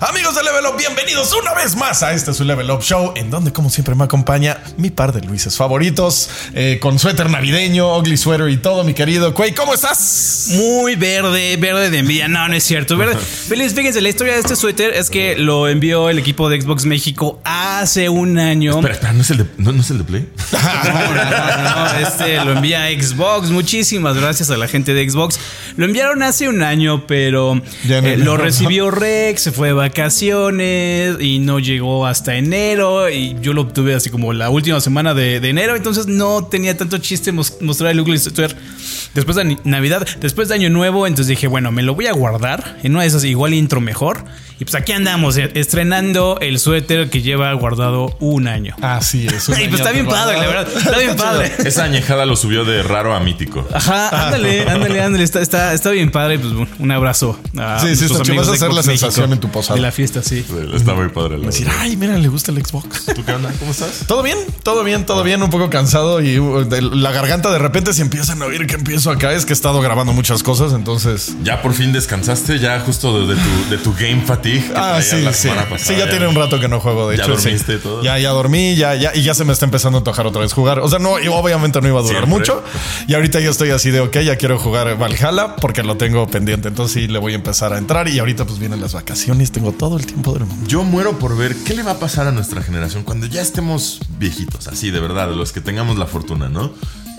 Amigos de Level Up, bienvenidos una vez más a este su Level Up Show, en donde como siempre me acompaña mi par de Luises favoritos, eh, con suéter navideño, ugly sweater y todo, mi querido Quay, ¿cómo estás? Muy verde, verde de envidia. No, no es cierto. Verde. Feliz, fíjense, la historia de este suéter es que lo envió el equipo de Xbox México hace un año. Espera, espera, ¿no es el de, no, no es el de Play? No, no, no, no, este lo envía Xbox. Muchísimas gracias a la gente de Xbox. Lo enviaron hace un año, pero no- eh, lo recibió Rex, se fue de vacaciones y no llegó hasta enero. Y yo lo obtuve así como la última semana de, de enero. Entonces no tenía tanto chiste mos- mostrar el Ugly Sweater después de Navidad, después de Año Nuevo. Entonces dije, bueno, me lo voy a guardar en una de esas igual intro mejor. Y pues aquí andamos, eh, estrenando el suéter que lleva guardado un año. Así es. un Y pues está bien padre, la verdad. Está bien padre. Esa añejada lo subió de raro a mítico. Ajá, ándale, ándale, ándale. Está, está, está bien padre. Pues bueno, un abrazo. A Sí, sí, está Vas a hacer la sensación en tu posada. De la fiesta, sí. Está muy padre. La Decir, ay, mira, le gusta el Xbox. ¿Tú qué onda? ¿Cómo estás? Todo bien, todo bien, todo bien, un poco cansado y uh, la garganta de repente se empiezan a oír que acá. Es que he estado grabando muchas cosas, entonces. Ya por fin descansaste, ya justo de, de tu, de tu game fatigue. que Ah, sí, la sí. pasada. Sí, ya tiene un rato que no juego, de ¿Ya hecho. dormiste sí. todo? Ya, ya dormí, ya, ya, y ya se me está empezando a antojar otra vez jugar. O sea, no, y obviamente no iba a durar Siempre. mucho. Y ahorita yo estoy así de, ok, ya quiero jugar Valhalla porque lo tengo pendiente. Entonces sí, le voy a empezar a entrar. Y ahorita pues vienen las vacaciones, tengo todo el tiempo del mundo. Yo muero por ver qué le va a pasar a nuestra generación cuando ya estemos viejitos, así de verdad, de los que tengamos la fortuna, ¿no?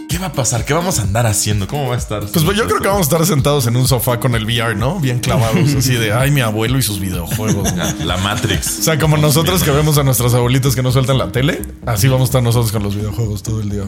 ¿Qué va a pasar? ¿Qué vamos a andar haciendo? ¿Cómo va a estar? Pues yo creo que vamos a estar sentados en un sofá con el VR, ¿no? Bien clavados, así de, ay, mi abuelo y sus videojuegos. La Matrix. O sea, como nosotros que vemos a nuestros abuelitos que no sueltan la tele, así vamos a estar nosotros con los videojuegos todo el día.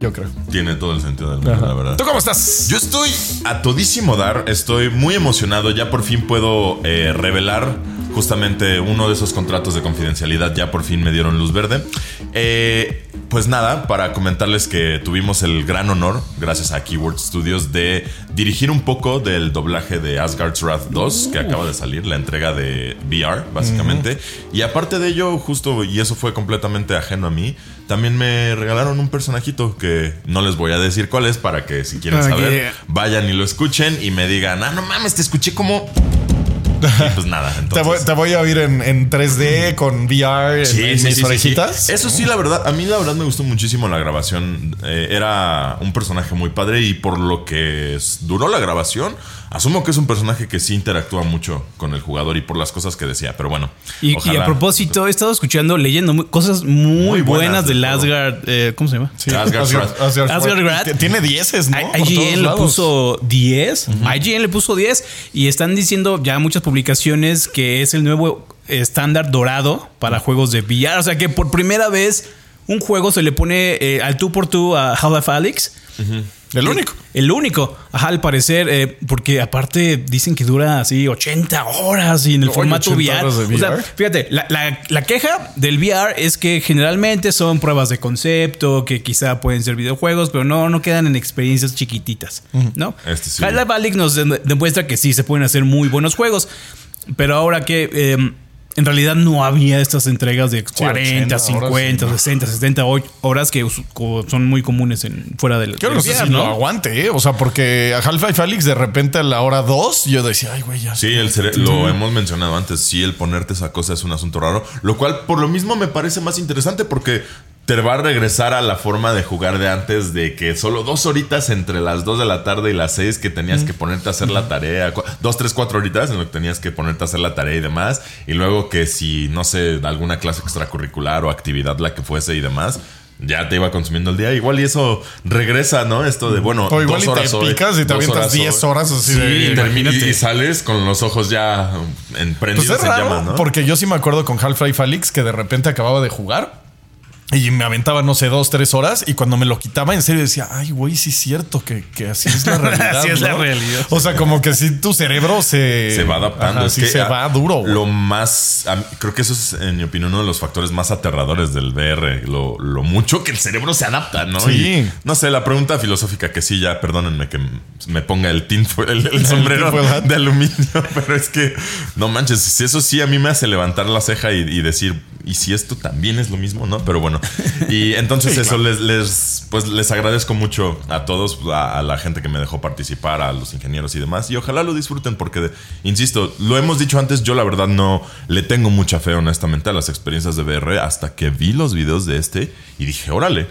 Yo creo. Tiene todo el sentido del mundo, la verdad. ¿Tú cómo estás? Yo estoy a todísimo dar, estoy muy emocionado, ya por fin puedo eh, revelar justamente uno de esos contratos de confidencialidad, ya por fin me dieron luz verde. Eh, pues nada, para comentarles que tuvimos el gran honor, gracias a Keyword Studios, de dirigir un poco del doblaje de Asgard's Wrath 2, que acaba de salir, la entrega de VR, básicamente. Y aparte de ello, justo, y eso fue completamente ajeno a mí, también me regalaron un personajito que no les voy a decir cuál es para que si quieren saber, vayan y lo escuchen y me digan, ah, no mames, te escuché como... Y pues nada, Te entonces... voy, te voy a oír en, en 3D con VR Sí, en sí, mis sí, orejitas. Eso sí, la verdad, a mí la verdad me gustó muchísimo la grabación. Eh, era un personaje muy padre y por lo que duró la grabación, asumo que es un personaje que sí interactúa mucho con el jugador y por las cosas que decía. Pero bueno, Y, a propósito, he estado escuchando, leyendo cosas muy, Muy buenas buenas de del. Asgard. eh, ¿Cómo se llama? Sí. Asgard's Asgard's Wrath. Wrath. Tiene 10, ¿no? IGN le lados. puso 10. IGN le puso 10 y están diciendo ya muchas publicaciones que es el nuevo estándar dorado para juegos de VR. O sea que por primera vez un juego se le pone eh, al tú por tú a Half-Life Alyx. El único. El único, ajá, al parecer, eh, porque aparte dicen que dura así 80 horas y en el Oye, formato 80 VR. de O sea, VR. fíjate, la, la- la queja del VR es que generalmente son pruebas de concepto, que quizá pueden ser videojuegos, pero no, no quedan en experiencias chiquititas, ¿no? Este sí. Alyx nos de- demuestra que sí se pueden hacer muy buenos juegos, pero ahora que eh, en realidad no había estas entregas de 40, 80 horas, 50, sí, no. 60, 70 ho- horas que son muy comunes en, fuera del, Yo del no sé lo aguante, ¿eh? O sea, porque a Half-Life Alyx de repente a la hora 2 yo decía, ay, güey, ya. Sí, el lo hemos mencionado antes. Sí, el ponerte esa cosa es un asunto raro. Lo cual, por lo mismo, me parece más interesante porque te va a regresar a la forma de jugar de antes, de que solo dos horitas entre las 2 de la tarde y las 6 que tenías que ponerte a hacer la tarea. Dos, tres, cuatro horitas en lo que tenías que ponerte a hacer la tarea y demás. Y luego que si, no sé, alguna clase extracurricular o actividad la que fuese y demás. Ya te iba consumiendo el día. Igual y eso regresa, ¿no? Esto de, bueno, O igual dos y te horas hoy, picas y te avientas horas 10 hoy. horas así Sí, de- y, sales con los ojos ya en Pues es en raro, llamas, ¿no? porque yo sí me acuerdo con Half-Life Alyx que de repente acababa de jugar y me aventaba, no sé, dos, tres horas y cuando me lo quitaba en serio decía, ay, güey, sí es cierto que, que así es la realidad. Así es la realidad. O sea, como que si tu cerebro se... se va adaptando. Ajá, es sí que se va duro. güey. Lo más. a creo que eso es, en mi opinión, uno de los factores más aterradores del VR. Lo, lo mucho que el cerebro se adapta, ¿no? Sí. Y, no sé, la pregunta filosófica que sí, ya perdónenme que me ponga el, tinfo- el, el sombrero de aluminio, pero es que no manches, si eso sí a mí me hace levantar la ceja y, y decir. ¿Y si esto también es lo mismo? ¿No? Pero bueno. Y entonces eso les, les, pues les agradezco mucho a todos, a, a la gente que me dejó participar, a los ingenieros y demás. Y ojalá lo disfruten porque, insisto, lo hemos dicho antes, yo la verdad no le tengo mucha fe honestamente a las experiencias de VR hasta que vi los videos de este y dije, órale,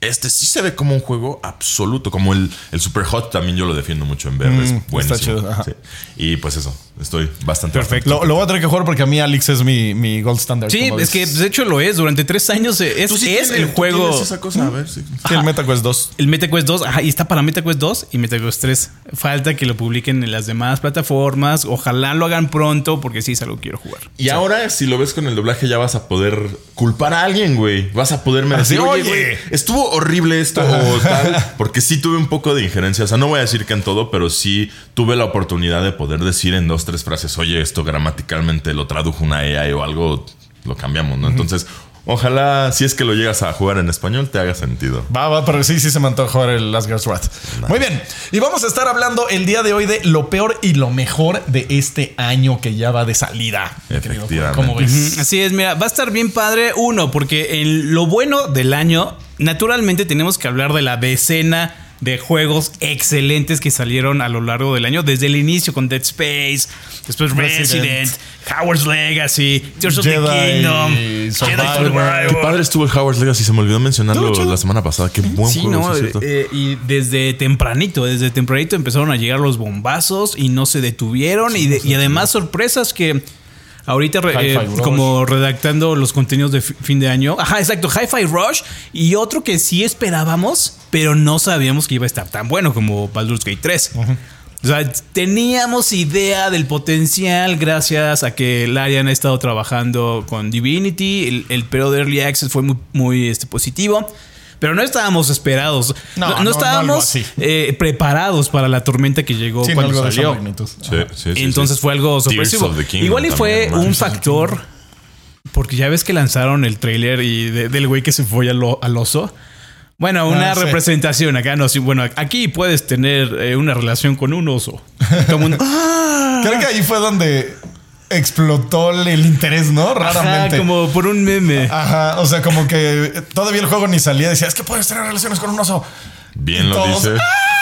este sí se ve como un juego absoluto, como el, el Super Hot también yo lo defiendo mucho en VR, Mm, es está buenísimo. chido, ajá. Sí. Y pues eso, estoy bastante Perfecto. Lo, lo voy a tener que jugar porque a mí Alex es mi, mi gold standard. Sí, es que de hecho lo es. Durante tres años es, Tú sí es tienes- el tú juego. esa cosa, a ver, sí. Sí, el MetaQuest 2. El MetaQuest 2, ajá, y está para MetaQuest 2 y MetaQuest 3. Falta que lo publiquen en las demás plataformas. Ojalá lo hagan pronto porque sí es algo que quiero jugar. Y ahora, si lo ves con el doblaje, ya vas a poder culpar a alguien, güey. Vas a poderme decir, oye, oye. güey, estuvo horrible esto o tal. Porque sí tuve un poco de injerencia. O sea, no voy a decir que en todo, pero sí tuve la oportunidad de poder decir en dos, tres frases, oye, esto gramaticalmente lo tradujo una AI o algo, lo cambiamos, ¿no? Entonces, ojalá, si es que lo llegas a jugar en español, te haga sentido. Va, va, pero sí, sí se me antoja jugar el Last Girl's Wrath. Muy bien. Y vamos a estar hablando el día de hoy de lo peor y lo mejor de este año que ya va de salida. querido. Efectivamente. ¿Cómo ves? Ujú, Así es, mira, va a estar bien padre. Uno, porque en lo bueno del año, naturalmente tenemos que hablar de la decena de juegos excelentes que salieron a lo largo del año, desde el inicio con Dead Space, después Resident. Resident, Howard's Legacy, Tears of the Kingdom, Jedi. Qué padre estuvo el Howard's Legacy, se me olvidó mencionarlo la semana pasada. Qué buen Sí, juego, no, es eh, y desde tempranito, desde tempranito empezaron a llegar los bombazos y no se detuvieron y, de- y además sorpresas que ahorita eh, como redactando los contenidos de fi- fin de año, ajá, exacto, Hi-Fi Rush y otro que sí esperábamos, pero no sabíamos que iba a estar tan bueno como Baldur's Gate 3. O sea, teníamos idea del potencial gracias a que Larian ha estado trabajando con Divinity. El, el periodo de Early Access fue muy, muy este, positivo. Pero no estábamos esperados. No, No, no, no no estábamos algo así. eh, preparados para la tormenta que llegó Sí, no cuando salió. Sí, sí, sí, Entonces sí. fue algo sorpresivo. Igual y fue también, un ¿no? factor. Porque ya ves que lanzaron el trailer y de- del güey que se fue al, oso. Bueno, una Ah, sí. representación acá, no, sí, bueno, aquí puedes tener eh, una relación con un oso. Todo mundo, ¡ah! Creo que ahí fue donde explotó el interés, ¿no? Ajá, Raramente. como por un meme. Ajá, o sea, como que todavía el juego ni salía. Decía, es que puedes tener relaciones con un oso. Bien Y lo todos, dice. ¡ah!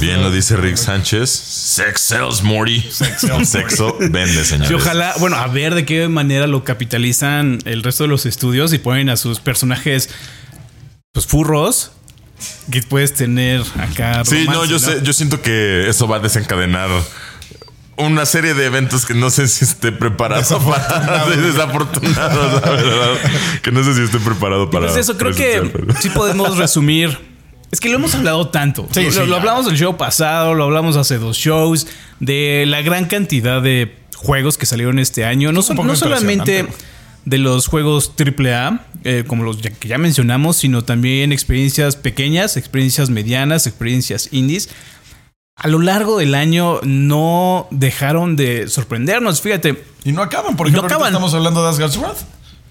Bien lo dice Rick Sánchez. Sex sells, Morty. sells, Sexo vende, señores. Y ojalá, bueno, a ver de qué manera lo capitalizan el resto de los estudios y ponen a sus personajes, pues furros, que puedes tener acá. Sí, no, yo sé, yo siento que eso va a desencadenar una serie de eventos que no sé si esté preparado para desafortunados, la verdad. Que no sé si esté preparado para. Pues eso, creo que sí podemos resumir. Es que lo hemos hablado tanto. Sí, lo, sí, lo ya. hablamos del show pasado, lo hablamos hace dos shows, de la gran cantidad de juegos que salieron este año. No, poco no solamente de los juegos AAA, eh, como los ya- que ya mencionamos, sino también experiencias pequeñas, experiencias medianas, experiencias indies. A lo largo del año no dejaron de sorprendernos. Fíjate, Y no acaban, por no ejemplo, ahorita acaban. estamos hablando de Asgard's Wrath.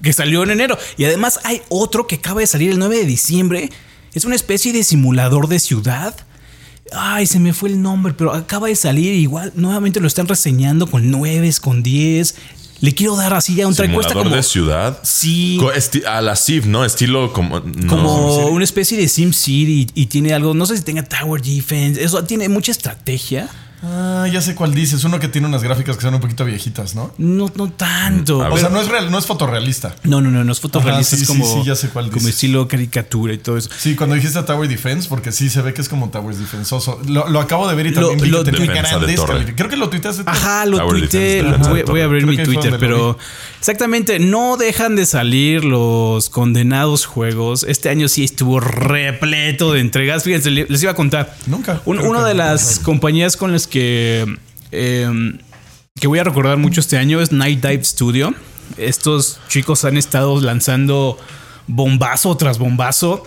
que salió en enero. Y además hay otro que acaba de salir el 9 de diciembre. Es una especie de simulador de ciudad. Ay, se me fue el nombre, pero acaba de salir igual. Nuevamente lo están reseñando con 9, con 10. Le quiero dar así ya un track. Cuesta como, de ciudad. Sí. A la Civ, ¿no? Estilo como. no. como una especie de Sim City y tiene algo, no sé si tenga Tower Defense, eso tiene mucha estrategia. Ah, ya sé cuál dices. Uno que tiene unas gráficas que son un poquito viejitas, ¿no? No, no tanto. O sea, no es real, no es fotorrealista. no, no, no, no es fotorrealista, Ajá, sí, es sí, como, sí, ya sé cuál como estilo caricatura y todo eso. Sí, cuando dijiste Tower Defense, porque sí se ve que es como Tower Defensoso. Lo, lo acabo de ver y Lo- también vi lo- que tenía grandes. Creo que lo tuiteaste. Ajá, lo Tower tuiteé. Defense, lo- voy, a abrir Creo mi Twitter, lo pero exactamente, no dejan de salir los condenados juegos. Este año sí estuvo repleto de entregas. Fíjense, le- les iba a contar. Nunca. Un- una de las compañías con las que, eh, que voy a recordar mucho este año es Night Dive Studio. Estos chicos han estado lanzando bombazo tras bombazo.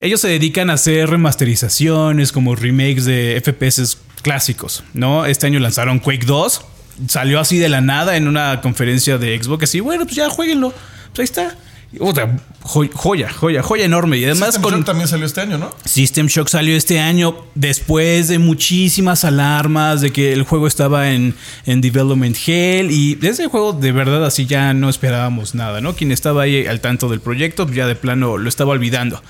Ellos se dedican a hacer remasterizaciones como remakes de FPS clásicos, ¿no? Este año lanzaron Quake 2. Salió así de la nada en una conferencia de Xbox. Así, bueno, pues ya jueguenlo. Pues ahí está. Otra joya, joya, joya enorme. Y además System con Shock también salió este año, ¿no? System Shock salió este año después de muchísimas alarmas de que el juego estaba en, en development hell y ese juego de verdad así ya no esperábamos nada, ¿no? Quien estaba ahí al tanto del proyecto ya de plano lo estaba olvidando.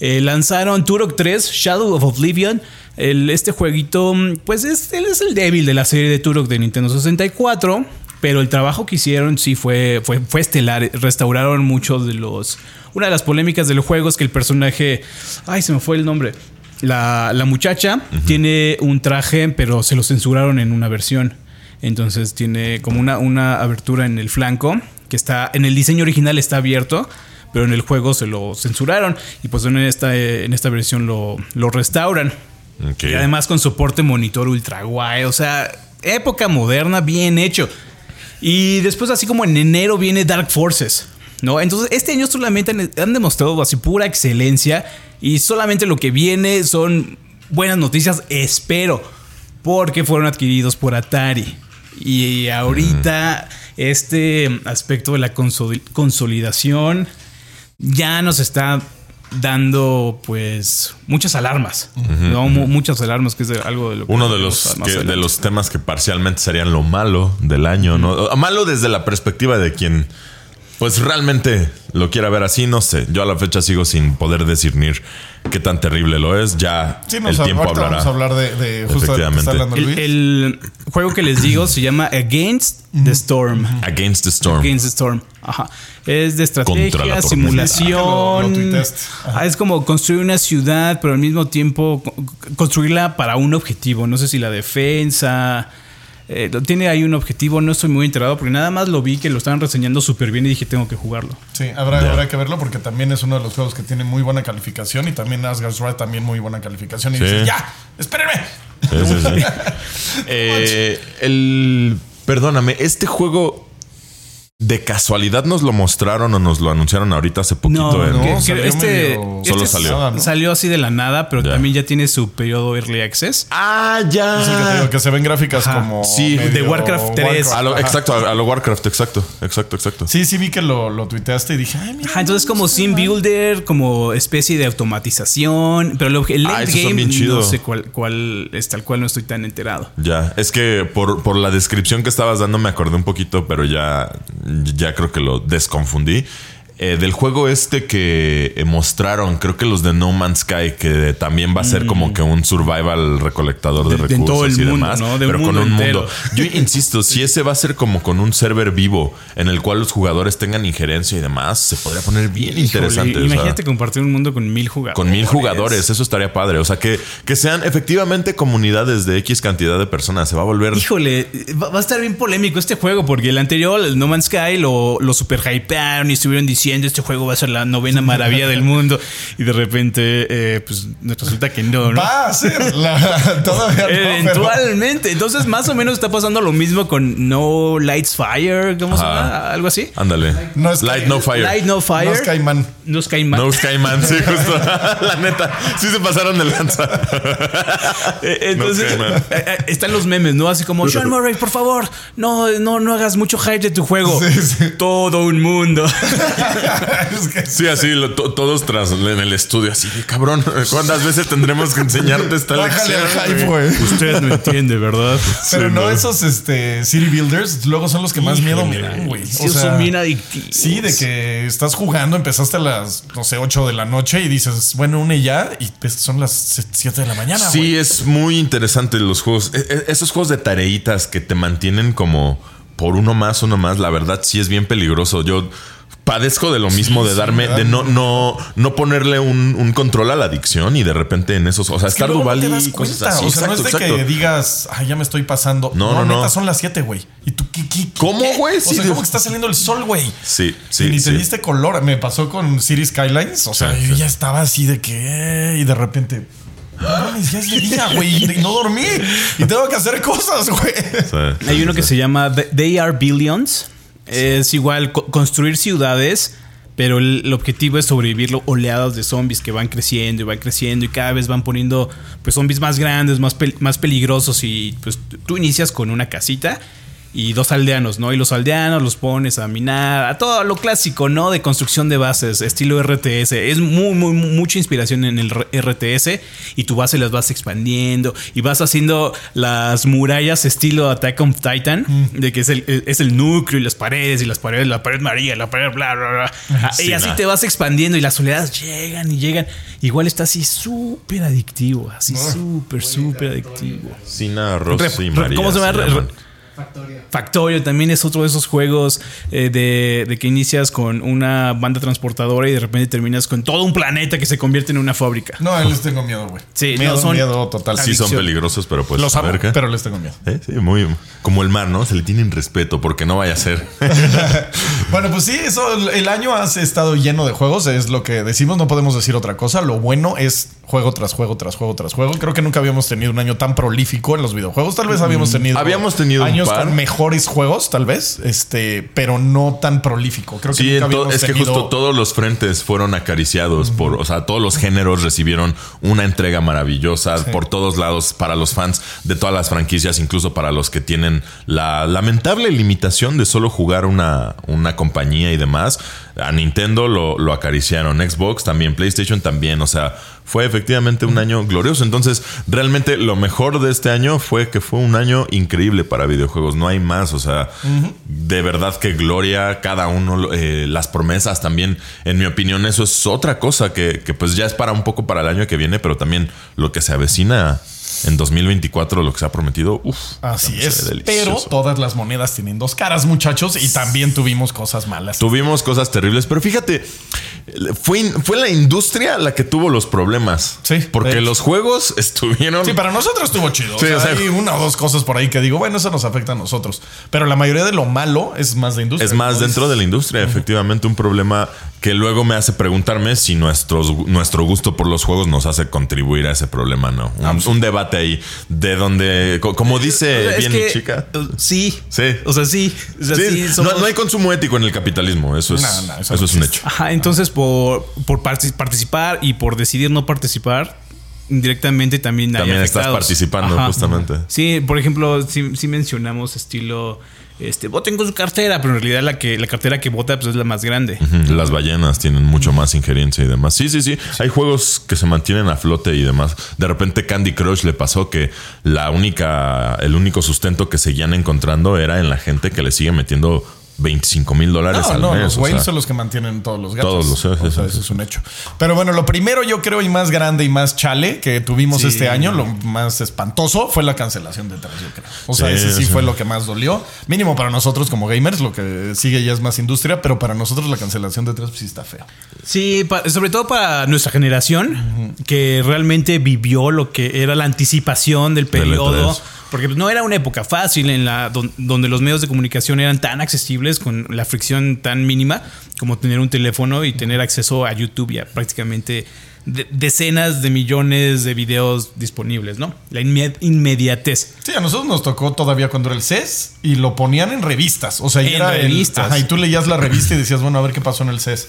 Eh, lanzaron Turok 3, Shadow of Oblivion. El- este jueguito, pues es, él es el débil de la serie de Turok de Nintendo 64. Pero el trabajo que hicieron sí fue, fue, fue estelar. Restauraron muchos de los. Una de las polémicas del juego es que el personaje. Ay, se me fue el nombre. La, la muchacha tiene un traje, pero se lo censuraron en una versión. Entonces tiene como una, una abertura en el flanco. Que está. En el diseño original está abierto pero en el juego se lo censuraron y pues en esta, en esta versión lo, lo restauran. Y además con soporte monitor ultra guay, o sea, época moderna, bien hecho. Y después así como en enero viene Dark Forces, ¿no? Entonces este año solamente han, demostrado así pura excelencia y solamente lo que viene son buenas noticias, espero, porque fueron adquiridos por Atari. Y ahorita este aspecto de la consoli- consolidación ya nos está dando pues muchas alarmas, muchas alarmas que es algo de lo que Uno de los, que- de los temas que parcialmente serían lo malo del año, ¿no? Malo desde la perspectiva de quien, pues realmente lo quiera ver así, no sé. Yo a la fecha sigo sin poder discernir qué tan terrible lo es. Ya Sí, el nos, tiempo ahorita hablará. vamos a hablar de, de justo de lo que está el, Luis. el juego que les digo se llama Against the Storm. Against the Storm. Against the Storm. Ajá. Es de estrategia, simulación. Ah, lo- lo tuiteaste. Ajá. Ah, es como construir una ciudad, pero al mismo tiempo co- construirla para un objetivo. No sé si la defensa. Eh, tiene ahí un objetivo, no estoy muy enterado porque nada más lo vi que lo estaban reseñando súper bien y dije tengo que jugarlo. Sí, habrá, habrá que verlo porque también es uno de los juegos que tiene muy buena calificación y también Asgard's Wrath también muy buena calificación. Y Sí. dices, ya, espérenme. Sí, sí, sí. Eh, el. Perdóname, este juego. ¿De casualidad nos lo mostraron o nos lo anunciaron ahorita hace poquito? en- no, que- este, medio- este Solo salió. Nada, ¿no? Salió así de la nada, pero Ya. también ya tiene su periodo Early Access. Ah, Es el que te ya. digo, que se ven gráficas Ajá. como. Sí, medio de Warcraft 3. A lo- Ajá. exacto, a, a lo Warcraft, exacto, exacto, exacto. Sí, sí vi que lo, lo tuiteaste y dije, ay, mira. Ajá, entonces como sim builder, como especie de automatización, pero lo- el Ah, late son game no sé cuál, cuál es tal cual no estoy tan enterado. Ya, es que por, por la descripción que estabas dando me acordé un poquito, pero ya, ya creo que lo desconfundí. Eh, del juego este que eh, mostraron, creo que los de No Man's Sky, que también va a ser como que un survival recolectador de, recursos todo el y mundo, demás, ¿no? De pero con un entero. mundo. Yo insisto, si ese va a ser como con un server vivo en el cual los jugadores tengan injerencia y demás, se podría poner bien interesante. Híjole, o sea. imagínate compartir un mundo con mil jugadores. Con mil jugadores, eso estaría padre. O sea, que, que sean efectivamente comunidades de X cantidad de personas. Se va a volver. Híjole, va, va a estar bien polémico este juego porque el anterior, el No Man's Sky, lo, lo super hypearon y estuvieron diciendo este juego va a ser la novena maravilla del mundo y de repente, eh, pues resulta que no, ¿no? Va a ser la, todavía no, pero- Eventualmente. Entonces, más o menos está pasando lo mismo con No Lights Fire. ¿Cómo se llama? Algo así. Ándale. No es Light No Fire. Light No Fire. No es Caimán. No Skyman. No Skyman, sí, justo. La neta, sí se pasaron de lanza. Eh, Entonces, No Skyman. eh, eh, están los memes, ¿no? Así como, Sean Murray, por favor, no, no, no hagas mucho hype de tu juego. Sí, sí. Todo un mundo. Es que- Sí, así, lo- to- todos tras en el estudio, así de cabrón. ¿Cuántas veces tendremos que enseñarte esta lección? al hype, güey. Usted no entiende, ¿verdad? Pero Sí, no, no. esos este, city builders luego son los que más miedo me dan, güey. Sí, son bien adictivos. Sí, de que estás jugando, empezaste a las, no sé, 8 de la noche y dices, bueno, une ya, y pues son las 7 de la mañana, Sí, es muy interesante los juegos. E- e- Esos juegos de tareitas que te mantienen como por uno más, uno más, la verdad sí es bien peligroso. Yo padezco de lo mismo, de darme, me da de no, no, no ponerle un, un control a la adicción y de repente en esos, o sea, Es estar Duval no y cosas cuenta. así. o sea, no es de exacto. que digas, ay, ya me estoy pasando. No, no, no. neta, son las 7, güey. ¿Y tú qué? qué- qué- ¿Cómo, güey? O Sí, sea, de- ¿cómo que está saliendo el sol, güey? Sí, y sí. ni sí. te diste color. Me pasó con City Skylines. O sea, Sí, yo sí. ya estaba así de que. Y de repente. No ya es de día, güey. Y no dormí. Y tengo que hacer cosas, güey. Sí, Hay uno sí, que se llama The- They Are Billions. Es igual co- construir ciudades, pero el, objetivo es sobrevivir oleadas de zombies que van creciendo y van creciendo y cada vez van poniendo pues zombies más grandes, más, más peligrosos y pues tú inicias con una casita y dos aldeanos, ¿no? Y los aldeanos los pones a minar, a todo lo clásico, ¿no? De construcción de bases, estilo RTS. Es muy, muy, mucha inspiración en el RTS y tu base las vas expandiendo y vas haciendo las murallas estilo Attack on Titan, de que es el, es el núcleo y las paredes y las paredes, la pared María, la pared bla, bla, bla. y así te vas expandiendo y las soledades llegan y llegan. Igual está así súper adictivo, así súper, súper adictivo. Sina, Ross y María. ¿Cómo se llama? Factorio. Factorio también es otro de esos juegos eh, de, de, que inicias con una banda transportadora y de repente terminas con todo un planeta que se convierte en una fábrica. No, les tengo miedo, güey. Sí, miedo, no, son miedo total. Sí, son peligrosos, pero pues. Los amo, pero les tengo miedo. ¿Eh? Sí, muy. Como el mar, ¿no? Se le tienen respeto porque no vaya a ser. bueno, pues sí, eso. El año ha estado lleno de juegos, es lo que decimos, no podemos decir otra cosa. Lo bueno es juego tras juego, tras juego, tras juego. Creo que nunca habíamos tenido un año tan prolífico en los videojuegos. Tal vez habíamos tenido. Habíamos tenido años con mejores juegos, tal vez, este, pero no tan prolífico. Creo que sí, nunca habíamos es que justo todos los frentes fueron acariciados por, o sea, todos los géneros recibieron una entrega maravillosa Sí. por todos lados para los fans de todas las franquicias, incluso para los que tienen la lamentable limitación de solo jugar una, una compañía y demás. A Nintendo lo, lo acariciaron, Xbox también, PlayStation también, o sea, fue efectivamente un año glorioso. Entonces, realmente lo mejor de este año fue que fue un año increíble para videojuegos. No hay más. O sea, de verdad que gloria, cada uno, eh, las promesas también. En mi opinión, eso es otra cosa que, que, pues ya es para un poco para el año que viene, pero también lo que se avecina en 2024, lo que se ha prometido. Uf, Así es. Pero todas las monedas tienen dos caras, muchachos, y también tuvimos cosas malas. Tuvimos cosas terribles, pero fíjate, fue, fue la industria la que tuvo los problemas. Sí. Porque los juegos estuvieron. Sí, para nosotros estuvo chido. Sí, o sea, o sea, hay una o dos cosas por ahí que digo, bueno, eso nos afecta a nosotros. Pero la mayoría de lo malo es más de industria. Es más dentro de la industria, efectivamente, un problema que luego me hace preguntarme si nuestros, nuestro gusto por los juegos nos hace contribuir a ese problema, ¿no? Un, un debate ahí de donde, como dice Es bien que, mi chica. uh, Sí. Sí. O sea, sí. O sea, Sí, sí, no- somos- no, hay consumo ético en el capitalismo, eso es, No, no, eso eso no es un hecho. Ajá, entonces por, por partic- participar y por decidir no participar, indirectamente también hay También estás participando, justamente. Sí, por ejemplo, sí, sí mencionamos estilo, este, voten con su cartera, pero en realidad la que la cartera que vota pues, es la más grande. Las ballenas tienen mucho más injerencia y demás. Sí, sí, sí. Hay juegos que se mantienen a flote y demás. De repente Candy Crush le pasó que la única, el único sustento que seguían encontrando era en la gente que le sigue metiendo 25 mil dólares No, al no, mes. los o whales sea. son los que mantienen todos los gatos. Todos los- sí, O sea, sí, eso es un hecho. Pero bueno, lo primero yo creo y más grande y más chale que tuvimos Sí. este año, lo más espantoso fue la cancelación de 3, yo creo. O sea, Sí, ese sí, sí. fue lo que más dolió. Mínimo para nosotros como gamers, lo que sigue ya es más industria, pero para nosotros la cancelación de 3 pues sí está feo. Sí, sobre todo para nuestra generación, que realmente vivió lo que era la anticipación del Del periodo. E3. Porque no era una época fácil en la don- donde los medios de comunicación eran tan accesibles con la fricción tan mínima como tener un teléfono y tener acceso a YouTube y a prácticamente de- decenas de millones de videos disponibles, ¿no? La inme- inmediatez. Sí, a nosotros nos tocó todavía cuando era el CES y lo ponían en revistas. O sea, En era el- revistas. ajá, y tú leías la revista y decías, bueno, a ver qué pasó en el CES.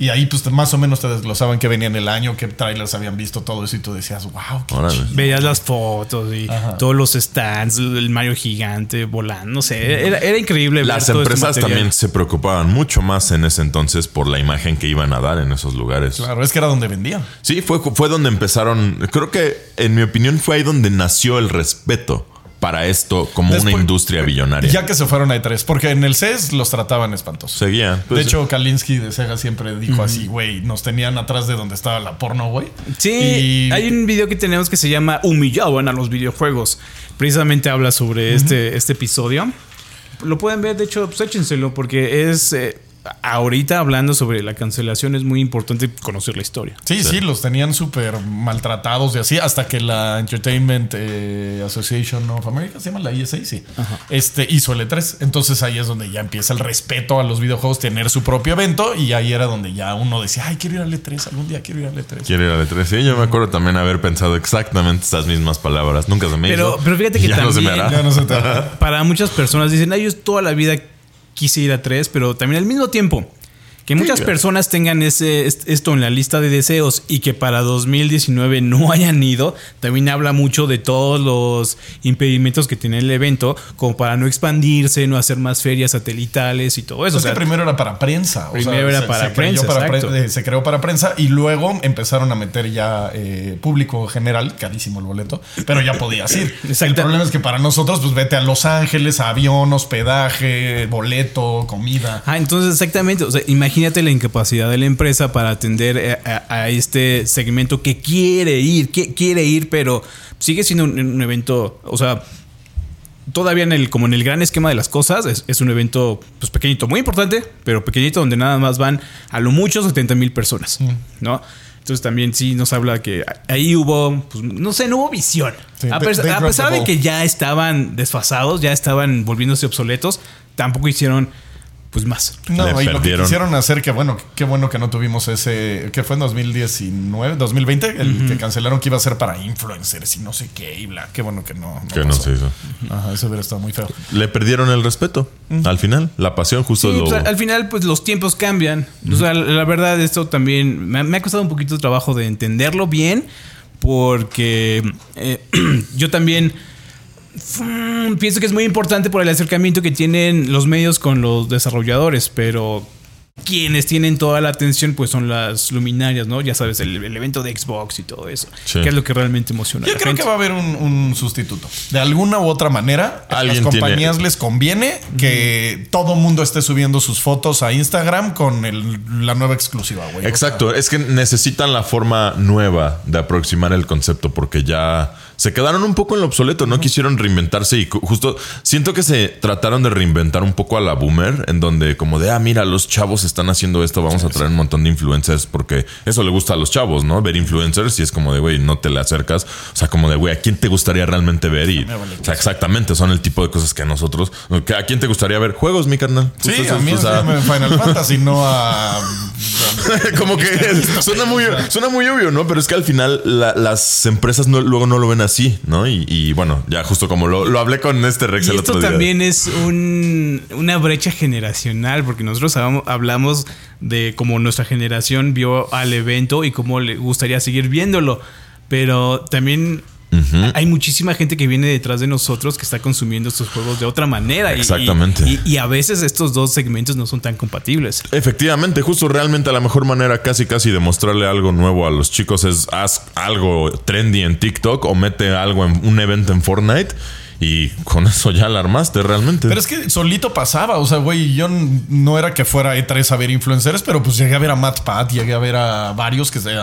Y ahí, pues más o menos te desglosaban que venía en el año, qué trailers habían visto, todo eso. Y tú decías, wow, qué Órale. chido. Veías las fotos y todos los stands, el Mario gigante volando, no sé, era, era increíble. ver Las todo empresas material. también se preocupaban mucho más en ese entonces por la imagen que iban a dar en esos lugares. Claro, es que era donde vendían. Sí, fue, fue donde empezaron. Creo que, en mi opinión, fue ahí donde nació el respeto para esto como Después- una industria billonaria. Ya que se fueron a E3, porque en el CES los trataban espantosos. Seguía. pues, de hecho, Kalinsky de Sega siempre dijo así, güey, nos tenían atrás de donde estaba la porno, güey. Sí, Y- hay un video que tenemos que se llama Humillaban a los videojuegos. Precisamente habla sobre este, este episodio. Lo pueden ver, de hecho, pues échenselo, porque es. eh, ahorita hablando sobre la cancelación, es muy importante conocer la historia. Sí, sí, los tenían súper maltratados y así, hasta que la Entertainment eh, Association of America, se llama la ISA, sí, este, hizo el E3. Entonces ahí es donde ya empieza el respeto a los videojuegos, tener su propio evento, y ahí era donde ya uno decía, ay, quiero ir al E3, algún día quiero ir al E E3. Quiero ir a E3. Sí, yo me acuerdo también haber pensado exactamente estas mismas palabras. Nunca se me Pero- hizo. pero fíjate que Ya no se me también- hará. Ya no se te Para muchas personas dicen, ay, yo toda la vida quise ir a tres, pero también al mismo tiempo Que muchas personas tengan ese, esto en la lista de deseos y que para 2019 no hayan ido, también habla mucho de todos los impedimentos que tiene el evento, como para no expandirse, no hacer más ferias satelitales y todo eso. O sea, que primero era para prensa. Primero era para, prensa, eh, se creó para prensa y luego empezaron a meter ya eh, público general, carísimo el boleto, pero ya podías ir. El problema es que para nosotros, pues vete a Los Ángeles, avión, hospedaje, boleto, comida. Ah, entonces exactamente. O sea, imagínate la incapacidad de la empresa para atender a, este segmento que quiere ir, que quiere ir, pero sigue siendo un, evento, o sea, todavía en el, como en el gran esquema de las cosas, es, un evento pues pequeñito, muy importante, pero pequeñito, donde nada más van a lo mucho 70 mil personas, mm. ¿no? Entonces también sí nos habla que ahí hubo, pues, no sé, no hubo visión. a, pesar de que ya estaban desfasados, ya estaban volviéndose obsoletos, tampoco hicieron pues más. No, y lo que quisieron hacer, que bueno, qué bueno que no tuvimos ese, que fue en 2019, 2020, el que cancelaron que iba a ser para influencers y no sé qué y bla. Qué bueno que no. que no se hizo. Ajá, eso hubiera estado muy feo. Le perdieron el respeto al final, la pasión, justo lo... Pues, al final, pues los tiempos cambian. O sea, la verdad, esto también me, ha costado un poquito de trabajo de entenderlo bien, porque eh, yo también pienso que es muy importante por el acercamiento que tienen los medios con los desarrolladores, pero quienes tienen toda la atención pues son las luminarias, ¿no? Ya sabes, el, evento de Xbox y todo eso. Que es lo que realmente emociona. Yo creo que va a haber un, sustituto. De alguna u otra manera, a las compañías les conviene que todo mundo esté subiendo sus fotos a Instagram con la nueva exclusiva, güey. Exacto, es que necesitan la forma nueva de aproximar el concepto porque ya se quedaron un poco en lo obsoleto, no quisieron reinventarse y justo siento que se trataron de reinventar un poco a la boomer, en donde como de, ah, mira, los chavos están haciendo esto, vamos a traer un montón de influencers porque eso le gusta a los chavos, ¿no? Ver influencers y es como de, güey, no te le acercas, o sea, como de, güey, ¿a quién te gustaría realmente ver? Y, o sea, exactamente, son el tipo de cosas que a nosotros, ¿a quién te gustaría ver? Juegos, mi carnal. Sí, a mí es Final Fantasy, no a... como que suena muy, suena muy obvio, ¿no? Pero es que al final las empresas luego no lo ven así, ¿no? Y, bueno, ya justo como lo, hablé con este Rex el otro día. Esto también es una brecha generacional, porque nosotros hablamos de cómo nuestra generación vio al evento y cómo le gustaría seguir viéndolo. Pero también hay muchísima gente que viene detrás de nosotros que está consumiendo estos juegos de otra manera. Exactamente. Y, a veces estos dos segmentos no son tan compatibles. Efectivamente, justo realmente la mejor manera casi casi de mostrarle algo nuevo a los chicos es haz algo trendy en TikTok o mete algo en un evento en Fortnite y con eso ya alarmaste realmente. Pero es que solito pasaba. O sea, güey, yo no era que fuera E3 a ver influencers, pero pues llegué a ver a Matt Pat, llegué a ver a varios que se.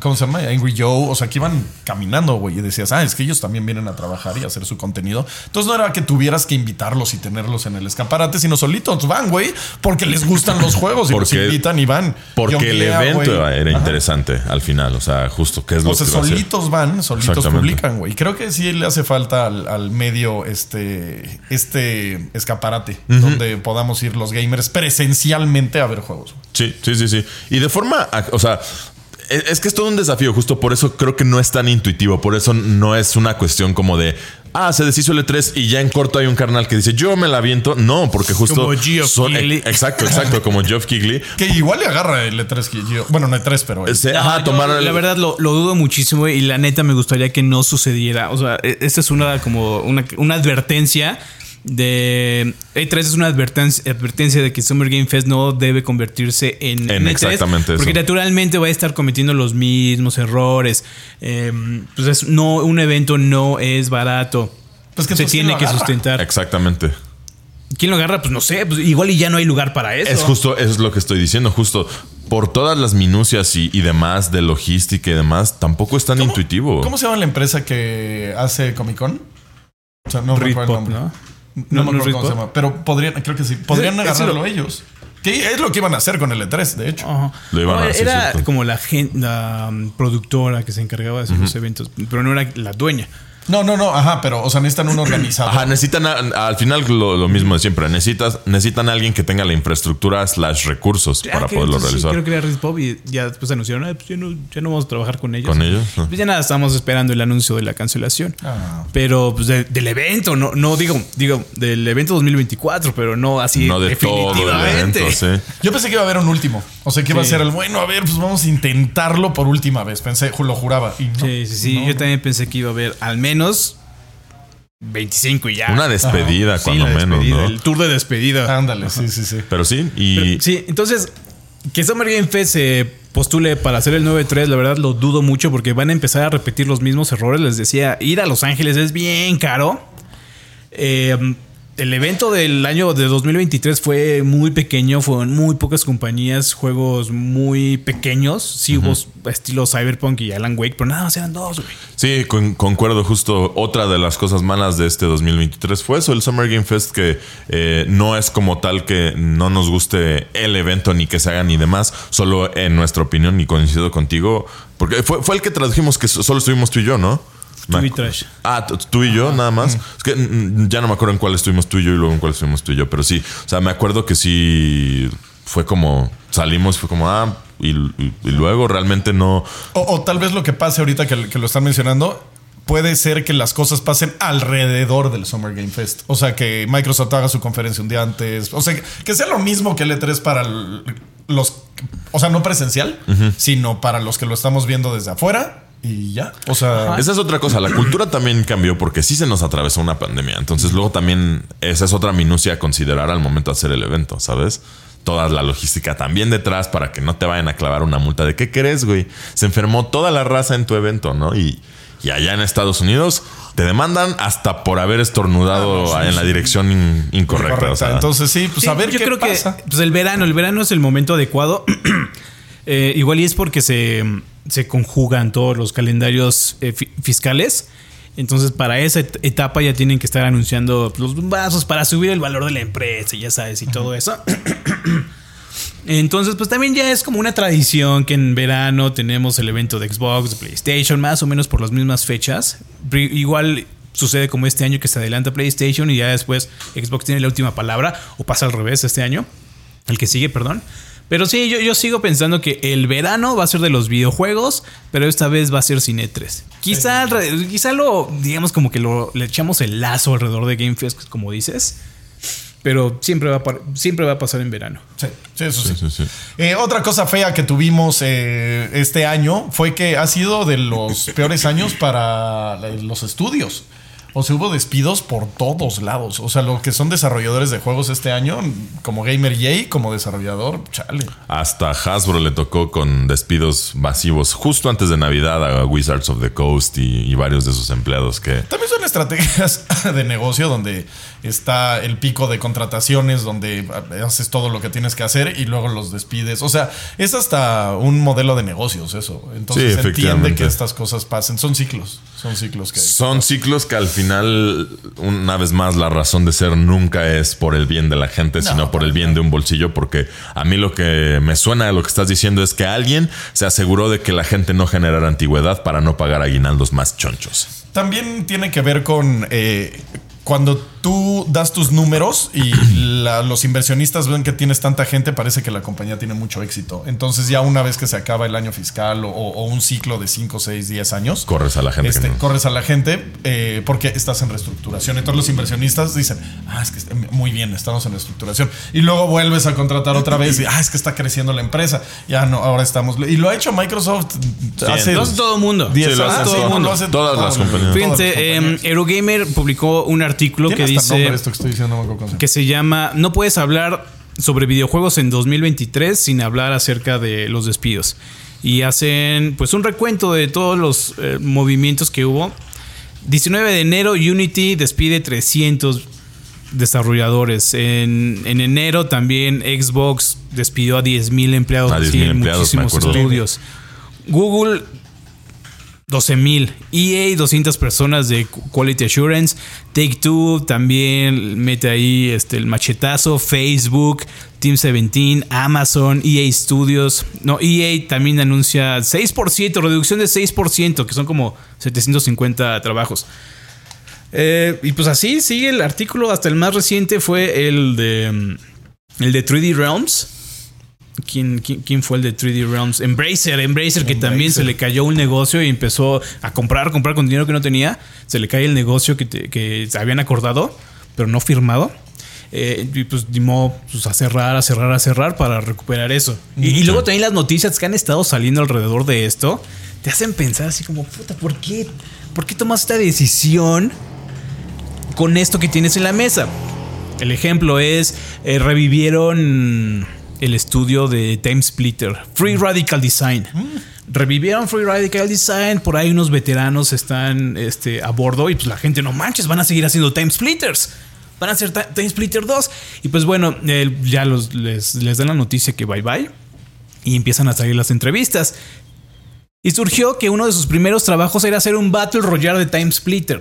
¿Cómo se llama? Angry Joe. O sea, que iban caminando, güey. Y decías, ah, es que ellos también vienen a trabajar y a hacer su contenido. Entonces no era que tuvieras que invitarlos y tenerlos en el escaparate, sino solitos van, güey, porque les gustan los juegos y los invitan y van. Porque el evento era interesante al final. O sea, justo que es lo o sea, solitos van, solitos publican, güey. Creo que sí le hace falta al medio este, este escaparate donde podamos ir los gamers presencialmente a ver juegos. Sí, sí, sí, sí. Y de forma, o sea, es que es todo un desafío, justo por eso creo que no es tan intuitivo, por eso no es una cuestión como de, ah, se deshizo el E3 y ya en corto hay un carnal que dice, yo me la aviento. No, porque justo... Como Geoff Exacto, exacto, como Geoff Kigley. Que igual le agarra el E3 que Bueno, no E3, pero... ajá, tomar La verdad lo, dudo muchísimo y la neta me gustaría que no sucediera. O sea, e, esta es una como una, una advertencia de E3 es una advertencia, advertencia de que Summer Game Fest no debe convertirse en, en, E3 exactamente porque naturalmente va a estar cometiendo los mismos errores. Em, pues no, un evento no es barato. Pues que se tiene que sustentar. Exactamente. ¿Quién lo agarra? Pues no sé, pues igual y ya no hay lugar para eso. Es justo, eso es lo que estoy diciendo, justo por todas las minucias y, demás de logística y demás, tampoco es tan intuitivo. ¿Cómo se llama la empresa que hace Comic Con? O sea, no recuerdo el nombre. ¿no? No, me acuerdo cómo se llama. Pero podrían, creo que sí. Podrían agarrarlo ellos. Que es lo que iban a hacer con el E3, de hecho. era como la, gente, la um, productora que se encargaba de hacer los eventos, pero no era la dueña. No, no, no, ajá, pero, o sea, necesitan un organizador. Ajá, necesitan a- al final lo, lo mismo de siempre. Necesitas, necesitan a alguien que tenga la infraestructura slash recursos Ah, para que poderlo entonces sí, realizar. creo que era Respawn y ya después anunciaron, "Ah, pues ya no, ya no vamos a trabajar con ellos. Con ellos. Pues ya nada, estamos esperando el anuncio de la cancelación. Ah. Pero pues de- del evento, no, no digo, digo, del evento 2024, pero no así no de todo el definitivamente. evento, sí. Yo pensé que iba a haber un último. O sea, que iba a Sí. ser el bueno, a ver, pues vamos a intentarlo por última vez. Pensé, lo juraba. Y no. Sí, sí, sí. No. Yo también pensé que iba a haber al menos 25 y ya. Una despedida, Sí, cuando la menos, despedida, ¿no? El tour de despedida. Ándale, sí, sí, sí. Pero sí, y Pero, sí, entonces, que Summer Game Fest se postule para hacer el 9-3, la verdad lo dudo mucho porque van a empezar a repetir los mismos errores. Les decía, ir a Los Ángeles es bien caro. Eh, el evento del año de 2023 fue muy pequeño, fueron muy pocas compañías, juegos muy pequeños. Sí hubo estilo Cyberpunk y Alan Wake, pero nada más eran dos, güey. Sí, con- concuerdo. Justo otra de las cosas malas de este 2023 fue eso, el Summer Game Fest, que eh, no es como tal que no nos guste el evento ni que se haga ni demás, solo en nuestra opinión y coincido contigo, porque fue, fue el que tradujimos que so- solo estuvimos tú y yo, ¿no? Tú y Trash. Ah, tú y yo, nada más. Es que mm, ya no me acuerdo en cuál estuvimos tú y yo y luego en cuál estuvimos tú y yo, pero sí, o sea, me acuerdo que sí fue como salimos, fue como, ah, y, y- y luego realmente no. O, o tal vez lo que pase ahorita que, que lo están mencionando, puede ser que las cosas pasen alrededor del Summer Game Fest. O sea, que Microsoft haga su conferencia un día antes. O sea, que- sea lo mismo que el E3 para los... O sea, no presencial, sino para los que lo estamos viendo desde afuera y ya. O sea... Esa es otra cosa. La cultura también cambió porque sí se nos atravesó una pandemia. Entonces, luego también esa es otra minucia a considerar al momento de hacer el evento, ¿sabes? Toda la logística también detrás para que no te vayan a clavar una multa de qué crees, güey. Se enfermó toda la raza en tu evento, ¿no? Y, y allá en Estados Unidos te demandan hasta por haber estornudado en la dirección in- incorrecta. correcta. o sea, Entonces sí, pues Sí, a ver yo qué creo pasa. que pues el verano, el verano es el momento adecuado. Eh, igual y es porque se, se conjugan todos los calendarios eh, fi- fiscales. Entonces, para esa et- etapa ya tienen que estar anunciando los vasos para subir el valor de la empresa, ya sabes, y todo eso. Entonces, pues también ya es como una tradición que en verano tenemos el evento de Xbox, de PlayStation, más o menos por las mismas fechas. Igual sucede como este año que se adelanta PlayStation y ya después Xbox tiene la última palabra, o pasa al revés este año, el que sigue, perdón. Pero sí, yo, yo sigo pensando que el verano va a ser de los videojuegos, pero esta vez va a ser sin E3. Quizá, lo, digamos como que lo, le echamos el lazo alrededor de Game Fest, como dices. Pero siempre va, a, siempre va a pasar en verano. Sí, sí, eso sí. sí, sí. Eh, otra cosa fea que tuvimos eh, este año fue que ha sido de los peores años para los estudios. O sea, hubo despidos por todos lados. O sea, lo que son desarrolladores de juegos este año, como Gamer Jay, como desarrollador, chale. Hasta Hasbro le tocó con despidos masivos justo antes de Navidad a Wizards of the Coast y, y varios de sus empleados que También son estrategias de negocio donde está el pico de contrataciones, donde haces todo lo que tienes que hacer y luego los despides. O sea, es hasta un modelo de negocios eso. Entonces Sí, se entiende que estas cosas pasen. Son ciclos. Son ciclos que... Son ciclos que al final, una vez más, la razón de ser nunca es por el bien de la gente, sino por el bien de un bolsillo, porque a mí lo que me suena de lo que estás diciendo es que alguien se aseguró de que la gente no generara antigüedad para no pagar aguinaldos más chonchos. También tiene que ver con eh, cuando tú das tus números y la- los inversionistas ven que tienes tanta gente, parece que la compañía tiene mucho éxito. Entonces ya una vez que se acaba el año fiscal o, o un ciclo de 5, 6, 10 años, Corres a la gente que este, no. corres a la gente eh, porque estás en reestructuración. Entonces los inversionistas dicen, ah, es que está muy bien, estamos en reestructuración. Y luego vuelves a contratar otra vez y, ah, es que está creciendo la empresa. Ya no, ahora estamos... Y lo ha hecho Microsoft hace... Lo hace todo el mundo. 10 Sí, lo años. hace Sí, todo- lo hace todas todo las el- compañías. todas las Fíjense, eh, Eurogamer publicó un artículo que nombre esto que estoy diciendo, no me acuerdo cómo se llama. que se llama No puedes hablar sobre videojuegos en 2023 sin hablar acerca de los despidos. Y hacen pues un recuento de todos los eh, movimientos que hubo. 19 de enero Unity despide 300 desarrolladores. En, en enero también Xbox despidió a 10.000 empleados. A así 10,000 en empleados, me muchísimos estudios. Google 12 mil. EA, 200 personas de Quality Assurance. Take Two también mete ahí este, el machetazo. Facebook, Team 17, Amazon, EA Studios. No, EA también anuncia 6%, reducción de 6%, que son como 750 trabajos. Eh, y pues así sigue el artículo. Hasta el más reciente fue el de, el de 3D Realms. ¿Quién, quién, quién fue el de 3D Realms? Embracer, Embracer, que también se le cayó un negocio y empezó a comprar, comprar con dinero que no tenía. Se le cae el negocio que, te- que habían acordado, pero no firmado. Eh, y pues dimos pues, a cerrar, a cerrar, a cerrar para recuperar eso. Y, y luego también las noticias que han estado saliendo alrededor de esto te hacen pensar así como, puta, ¿por qué? ¿Por qué tomas esta decisión con esto que tienes en la mesa? El ejemplo es, eh, revivieron el estudio de Time Splitter, Free Radical Design. Revivieron Free Radical Design, por ahí unos veteranos están este, a bordo y pues la gente, no manches, van a seguir haciendo Time Splitters. Van a hacer Time Splitter 2. Y pues bueno, eh, ya los, les, les dan la noticia que bye bye. Y empiezan a salir las entrevistas. Y surgió que uno de sus primeros trabajos era hacer un Battle Royale de Time Splitter.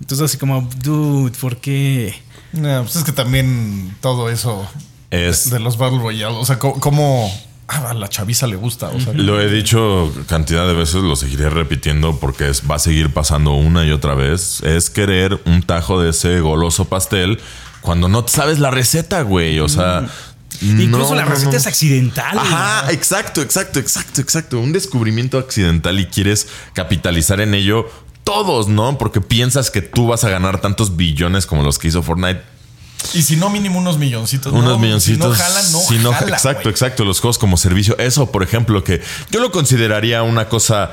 Entonces así como, dude, ¿por qué? No, pues es que también todo eso Es, de los Battle Royale, o sea, ah, a la chaviza le gusta, o sea, lo he dicho cantidad de veces, lo seguiré repitiendo porque es- va a seguir pasando una y otra vez. Es querer un tajo de ese goloso pastel cuando no sabes la receta, güey. O sea, Incluso no, la no, receta no. es accidental. Ajá, exacto, exacto, exacto, exacto. Un descubrimiento accidental y quieres capitalizar en ello todos, ¿no? Porque piensas que tú vas a ganar tantos billones como los que hizo Fortnite. Y si no mínimo unos milloncitos, Unos no, milloncitos. Si no jala, no Si no- jala, exacto, exacto. Los juegos como servicio. Eso, por ejemplo, que yo lo consideraría una cosa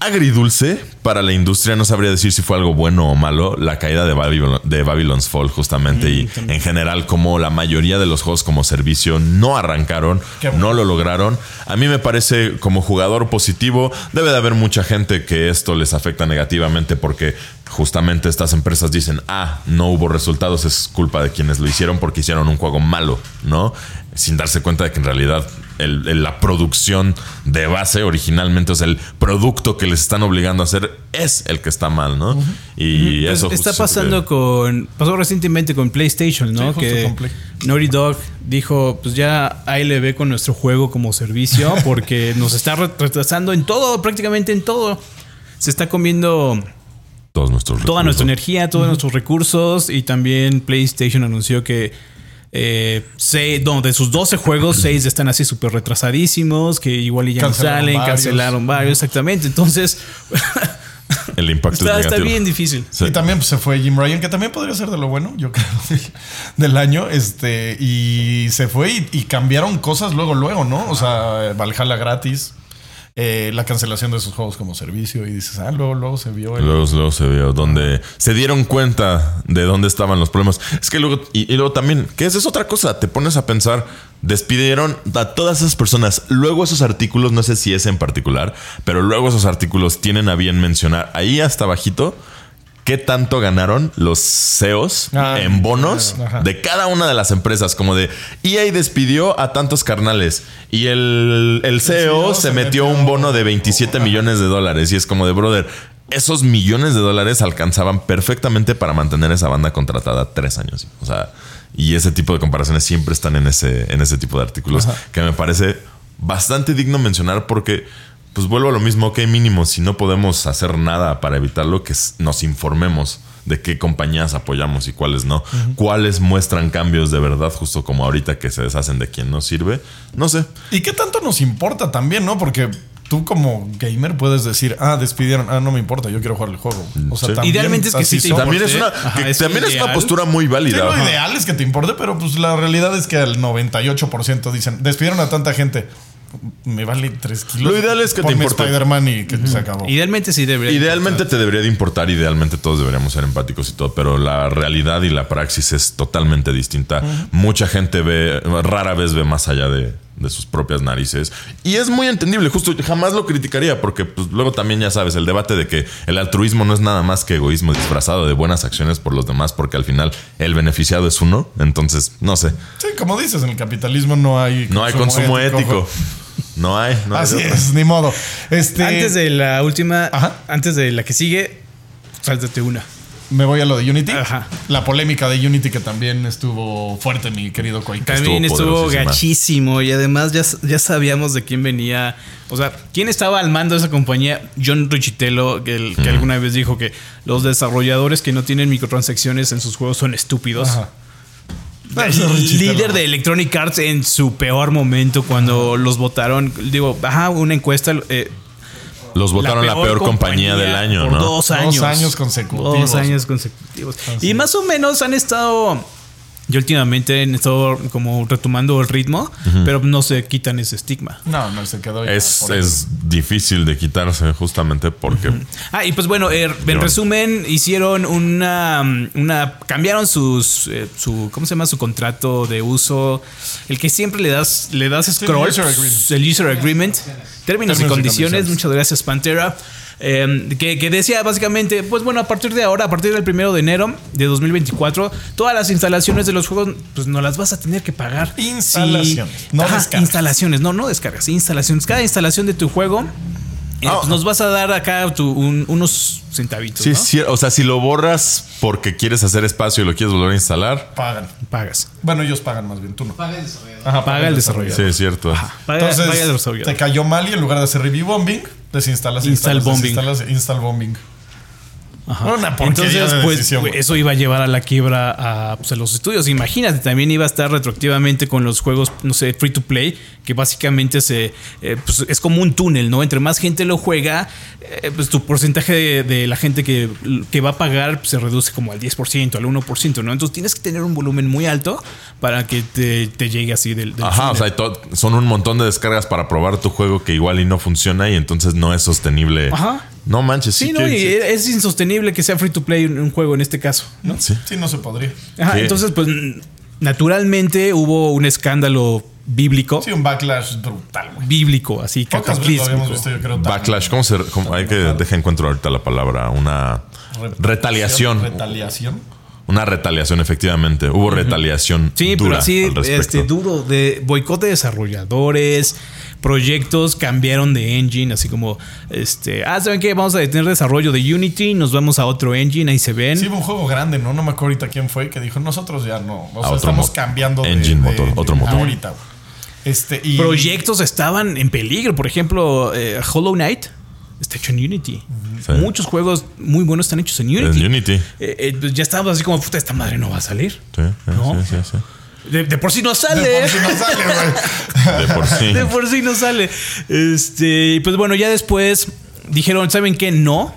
agridulce para la industria. No sabría decir si fue algo bueno o malo. La caída de, Babylon- de Babylon's Fall, justamente. y en general, como la mayoría de los juegos como servicio no arrancaron, bueno. no lo lograron. A mí me parece como jugador positivo. Debe de haber mucha gente que esto les afecta negativamente porque justamente estas empresas dicen, ah, no hubo resultados, es culpa de quienes lo hicieron porque hicieron un juego malo, ¿no? Sin darse cuenta de que en realidad el- el- la producción de base originalmente, o sea, el producto que les están obligando a hacer es el que está mal, ¿no? Y Pues eso está justo pasando con. Pasó recientemente con PlayStation, ¿no? Sí, que Play. Naughty Dog dijo: Pues ya ahí le ve con nuestro juego como servicio, porque nos está re- retrasando en todo, prácticamente en todo. Se está comiendo todos nuestros toda nuestra energía, todos nuestros recursos. Y también PlayStation anunció que. Eh, seis- no, de sus 12 juegos, 6 están así súper retrasadísimos, que igual y ya no Cancelaron salen, varios. cancelaron varios, exactamente. Entonces, El impacto está, es está negativo. bien difícil. Sí. Y también pues, se fue Jim Ryan, que también podría ser de lo bueno, yo creo, del, del año. Este, y se fue y, y cambiaron cosas luego, luego, ¿no? O sea, Valhalla gratis, eh, la cancelación de sus juegos como servicio. Y dices, ah, luego, luego se vio el. Luego, luego se vio donde se dieron cuenta de dónde estaban los problemas. Es que luego, y, y luego también, que esa es otra cosa, te pones a pensar, despidieron a todas esas personas. Luego esos artículos, no sé si es en particular, pero luego esos artículos tienen a bien mencionar ahí hasta bajito. ¿Qué tanto ganaron los CEOs Ah, en bonos de cada una de las empresas? Como de EA despidió a tantos carnales y el, el CEO CEO se se metió metió- un bono de 27 millones de dólares. Y es como de, brother, esos millones de dólares alcanzaban perfectamente para mantener esa banda contratada tres años. O sea, y ese tipo de comparaciones siempre están en ese, en ese tipo de artículos que me parece bastante digno mencionar porque, pues vuelvo a lo mismo, que mínimo, si no podemos hacer nada para evitarlo, que nos informemos de qué compañías apoyamos y cuáles no. Cuáles muestran cambios de verdad, justo como ahorita que se deshacen de quien no sirve. No sé. ¿Y qué tanto nos importa también, no? Porque tú como gamer puedes decir, ah, despidieron, ah, no me importa, yo quiero jugar el juego. O sea, Sí. también Idealmente es que sí te. También es una, Ajá, que es también es una postura muy Sí, válida. lo Ajá. ideal es que te importe, pero pues la realidad es que el 98% dicen, despidieron a tanta gente. Me vale 3 kilos. Lo ideal es que te importe. Spider-Man y que se acabó. Idealmente sí debería. Idealmente te debería de importar, idealmente todos deberíamos ser empáticos y todo, pero la realidad y la praxis es totalmente distinta. Mucha gente ve, rara vez ve más allá de, de sus propias narices. Y es muy entendible, justo jamás lo criticaría, porque pues, luego también ya sabes, el debate de que el altruismo no es nada más que egoísmo disfrazado de buenas acciones por los demás, porque al final el beneficiado es uno. Entonces, no sé, Sí, como dices, en el capitalismo no hay no hay consumo ético. No hay, no hay. Así otra. es, ni modo. Este, Antes de la última, Ajá. antes de la que sigue, sáltate una. Me voy a lo de Unity. Ajá. La polémica de Unity que también estuvo fuerte, mi querido Quake. También Estuvo gachísimo y además ya, ya sabíamos de quién venía. O sea, quién estaba al mando de esa compañía. John Richitello, que, el- que alguna vez dijo que los desarrolladores que no tienen microtransacciones en sus juegos son estúpidos. Ajá. Líder de Electronic Arts en su peor momento cuando los votaron. Digo, ajá, una encuesta. eh, Los votaron la peor, compañía, del año, por ¿no? Dos años. Dos años consecutivos. Dos años consecutivos. y más o menos han estado. Yo últimamente han estado como retomando el ritmo, pero no se quitan ese estigma. No, no se quedó. ya Es, es difícil de quitarse justamente porque Ah, y pues bueno, eh, en resumen, hicieron una, una cambiaron sus eh, su ¿cómo se llama? su contrato de uso, el que siempre le das le das scroll, user agreement. el user agreement, términos, y y condiciones, condiciones. muchas gracias Pantera. Eh, que, que decía básicamente, pues bueno, a partir de ahora, a partir del primero de enero de 2024, todas las instalaciones de los juegos, pues no las vas a tener que pagar. Instalaciones, no Ajá, instalaciones, no, no descargas, instalaciones. Cada instalación de tu juego eh, pues nos vas a dar acá tu- un- unos centavitos. Sí, ¿no? sí, o sea, si lo borras porque quieres hacer espacio y lo quieres volver a instalar, Pagan. Pagas. Bueno, ellos pagan más bien, tú no. Paga el desarrollador. Ajá, Paga el desarrollador. sí, es cierto. Paga, Entonces, paga el desarrollador. te cayó mal y en lugar de hacer review bombing, desinstalas, Install instalas, bombing. desinstalas, install bombing. Ajá. Una Entonces, de pues, decisión, eso iba a llevar a la quiebra a, pues, a los estudios. Imagínate, también iba a estar retroactivamente con los juegos, no sé, free to play, que básicamente se, eh, pues, es como un túnel, ¿no? Entre más gente lo juega, eh, pues tu porcentaje de, de la gente que, que va a pagar pues, se reduce como al 10%, al 1%, ¿no? Entonces tienes que tener un volumen muy alto para que te, te llegue así del, del Ajá, o sea, son un montón de descargas para probar tu juego que igual y no funciona y entonces no es sostenible. Ajá. No manches, sí. Sí, no, y sí. es insostenible que sea free to play un, un juego en este caso, ¿no? Sí. Sí, no se podría. Ajá, entonces, pues, naturalmente hubo un escándalo bíblico. Sí, un backlash brutal, güey. Bíblico, así, cataclísmico. visto, yo creo. Backlash, ¿cómo se.? cómo- hay que dejar encuentro ahorita la palabra. Una retaliación. Retaliación. Una retaliación, efectivamente. Hubo retaliación. Sí, dura pero así, este, duro, de boicot de desarrolladores, proyectos cambiaron de engine, así como, este, ah, ¿saben qué? Vamos a detener desarrollo de Unity, nos vamos a otro engine, ahí se ven. Sí, hubo un juego grande, ¿no? No me acuerdo ahorita quién fue que dijo, nosotros ya no. O sea, estamos mo- cambiando de- engine de, motor, otro motor. Ahorita. Este, y proyectos estaban en peligro. Por ejemplo, eh, Hollow Knight está hecho en Unity. Sí. Muchos juegos muy buenos están hechos en Unity. En Unity. Eh, eh, pues ya estábamos así como, puta, esta madre no va a salir. Sí, sí, No. sí, sí, sí. De, de por sí no sale. de por sí no sale, güey. De por sí. De por sí no sale. Este, y pues bueno, ya después dijeron, ¿saben qué? No.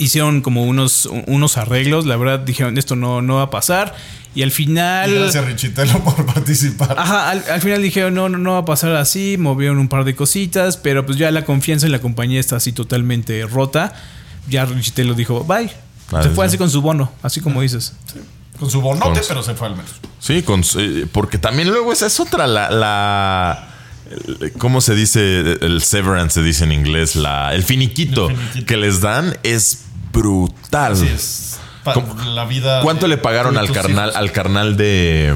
Hicieron como unos, unos arreglos. La verdad, dijeron, esto no, no va a pasar. Y al final. Y Gracias, Richitelo, por participar. Ajá, al, al final dijeron, no, no, no va a pasar así, movieron un par de cositas, pero pues ya la confianza en la compañía está así totalmente rota. Ya Richite lo dijo, bye. Ah, se fue sí. así con su bono, así como dices. Con su bonote, Con- pero se fue al menos. Sí, con, eh, porque también luego esa es otra, la, la- el- ¿cómo se dice? El severance se dice en inglés, la, el finiquito, El finiquito. que les dan es brutal. Así es. Pa- ¿Cómo- la vida. ¿Cuánto de- le pagaron al carnal, hijos. al carnal de,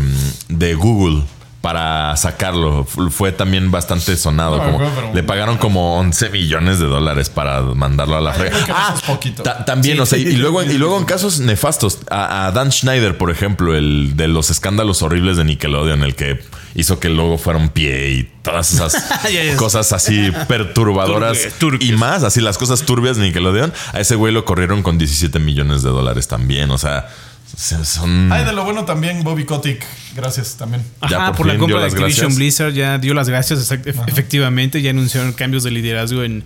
de Google para sacarlo? Fue también bastante sonado. No, como- no, pero- le pagaron como 11 millones de dólares para mandarlo a la frega. ta- también, Sí. o sea, y, luego, y luego en casos nefastos, a, a Dan Schneider, por ejemplo, el de los escándalos horribles de Nickelodeon, el que hizo que el logo fuera un pie y todas esas Ya, ya. cosas así perturbadoras Turbias, turbias. y más, así las cosas turbias de Nickelodeon, a ese güey lo corrieron con 17 millones de dólares también, o sea, se- son... Ay, de lo bueno también, Bobby Kotick. Gracias también. Ya Ajá, por por, la compra de las Activision gracias. Blizzard ya dio las gracias, efectivamente, ya anunciaron cambios de liderazgo en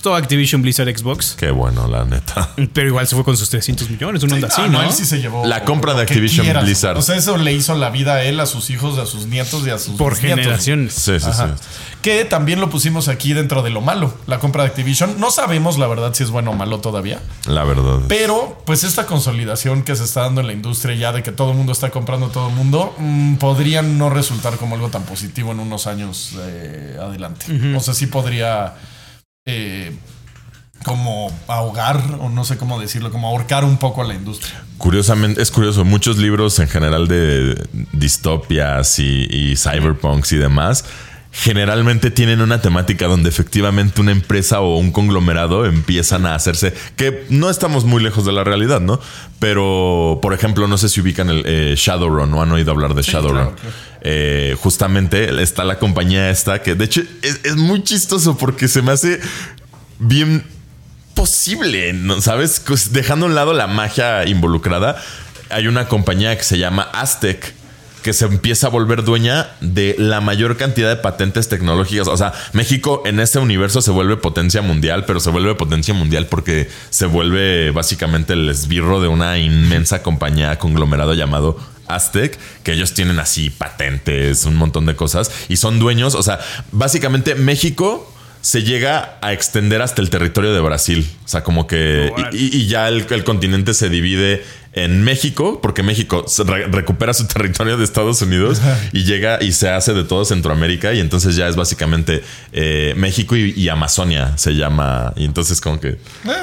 todo Activision Blizzard Xbox. Qué bueno, la neta. Pero igual se fue con sus 300 millones, una onda Sí, así, ¿no? él sí se llevó La compra de Activision quieras. Blizzard. O sea, eso le hizo la vida a él, a sus hijos, a sus nietos y a sus Por bisnietos. generaciones. Sí, sí, Ajá. sí. Que también lo pusimos aquí dentro de lo malo, la compra de Activision. No sabemos la verdad si es bueno o malo todavía. La verdad. Pero, pues esta consolidación que se está dando en la industria ya de que todo el mundo está comprando a todo el mundo, mm, podría no resultar como algo tan positivo en unos años eh, adelante. O sea, sí podría eh, como ahogar, o no sé cómo decirlo, como ahorcar un poco a la industria. Curiosamente, es curioso, muchos libros en general de distopias y, y cyberpunks y demás generalmente tienen una temática donde efectivamente una empresa o un conglomerado empiezan a hacerse, que no estamos muy lejos de la realidad, ¿no? Pero, por ejemplo, no sé si ubican el eh, Shadowrun o han oído hablar de Shadowrun. Eh, justamente está la compañía esta que, de hecho, es, es muy chistoso porque se me hace bien posible, ¿no? ¿sabes? Pues, Dejando a un lado la magia involucrada, hay una compañía que se llama Aztec que se empieza a volver dueña de la mayor cantidad de patentes tecnológicas. O sea, México en este universo se vuelve potencia mundial, pero se vuelve potencia mundial porque se vuelve básicamente el esbirro de una inmensa compañía conglomerado llamado Aztec, que ellos tienen así patentes, un montón de cosas y son dueños. O sea, básicamente México se llega a extender hasta el territorio de Brasil. O sea, como que. Y, y ya el, el continente se divide en México, porque México re- recupera su territorio de Estados Unidos y llega y se hace de todo Centroamérica. Y entonces ya es básicamente eh, México y, y Amazonia se llama. Y entonces, como que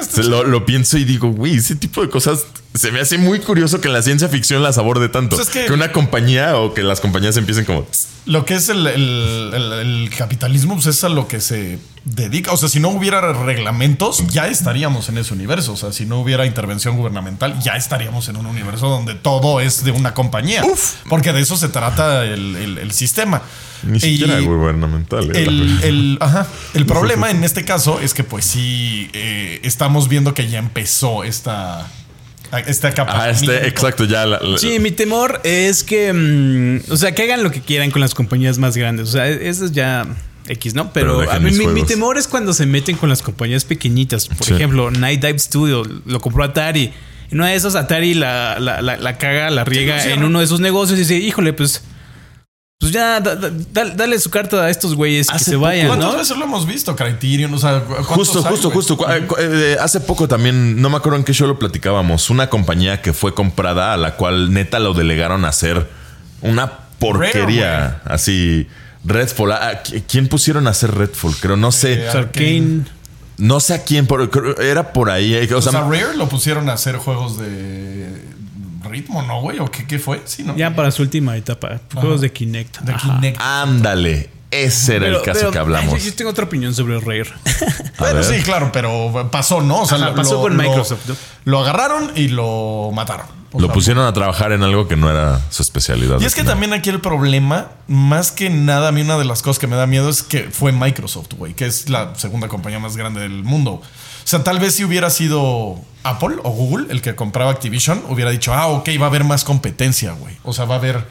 se lo, lo pienso y digo, güey, ese tipo de cosas. Se me hace muy curioso que en la ciencia ficción las aborde tanto. Pues es que- que una compañía o que las compañías empiecen como. Lo que es el, el- el- el capitalismo pues es a lo que se dedica. O sea, si no hubiera reglamentos, ya estaríamos en ese universo. O sea, si no hubiera intervención gubernamental, ya estaríamos en un universo donde todo es de una compañía. Porque de eso se trata el, el- el sistema. Ni Y siquiera gubernamental. eh, el, el- ajá. El problema en este caso es que, pues sí, eh, estamos viendo que ya empezó esta. Esta capa. Ah, este, exacto, ya. la- la- Sí, mi temor es que, mm, o sea, que hagan lo que quieran con las compañías más grandes. O sea, eso es ya X, ¿no? Pero a mí, mi, temor es cuando se meten con las compañías pequeñitas. Por Sí. ejemplo, Night Dive Studio lo compró Atari. En una de esas, Atari la, la, la, la caga, la riega Sí, en ¿no? uno de sus negocios y dice, híjole, pues. Pues ya, da- da- da- dale su carta a estos güeyes que se vayan, ¿Cuántas ¿no? veces lo hemos visto? Criterion, o sea, ¿cuántos Justo, hay, justo, güey? justo. Cu- eh, hace poco también, no me acuerdo en qué show lo platicábamos, una compañía que fue comprada a la cual neta lo delegaron a hacer una porquería. así, Redfall. Ah, ¿qui- ¿Quién pusieron a hacer Redfall? Creo, no sé. Eh, Arcane. No sé a quién, pero era por ahí. eh, O O sea, sea, Rare lo pusieron a hacer juegos de ritmo, ¿no, güey? ¿O qué, qué fue? Sí, ¿no? Ya para su última etapa. Juegos de Kinect. De Ajá. Kinect. ándale. Ese era el caso pero, que hablamos. Yo, yo tengo otra opinión sobre Rare. Bueno, sí, claro, pero pasó, ¿no? O sea, Ajá, pasó con Microsoft, ¿no? Lo agarraron y lo mataron. O Lo sea, pusieron a trabajar en algo que no era su especialidad. Y es que también aquí el problema, más que nada, a mí una de las cosas que me da miedo es que fue Microsoft, güey, que es la segunda compañía más grande del mundo. O sea, tal vez si hubiera sido Apple o Google el que compraba Activision, hubiera dicho, ah, ok, va a haber más competencia, güey. O sea, va a haber,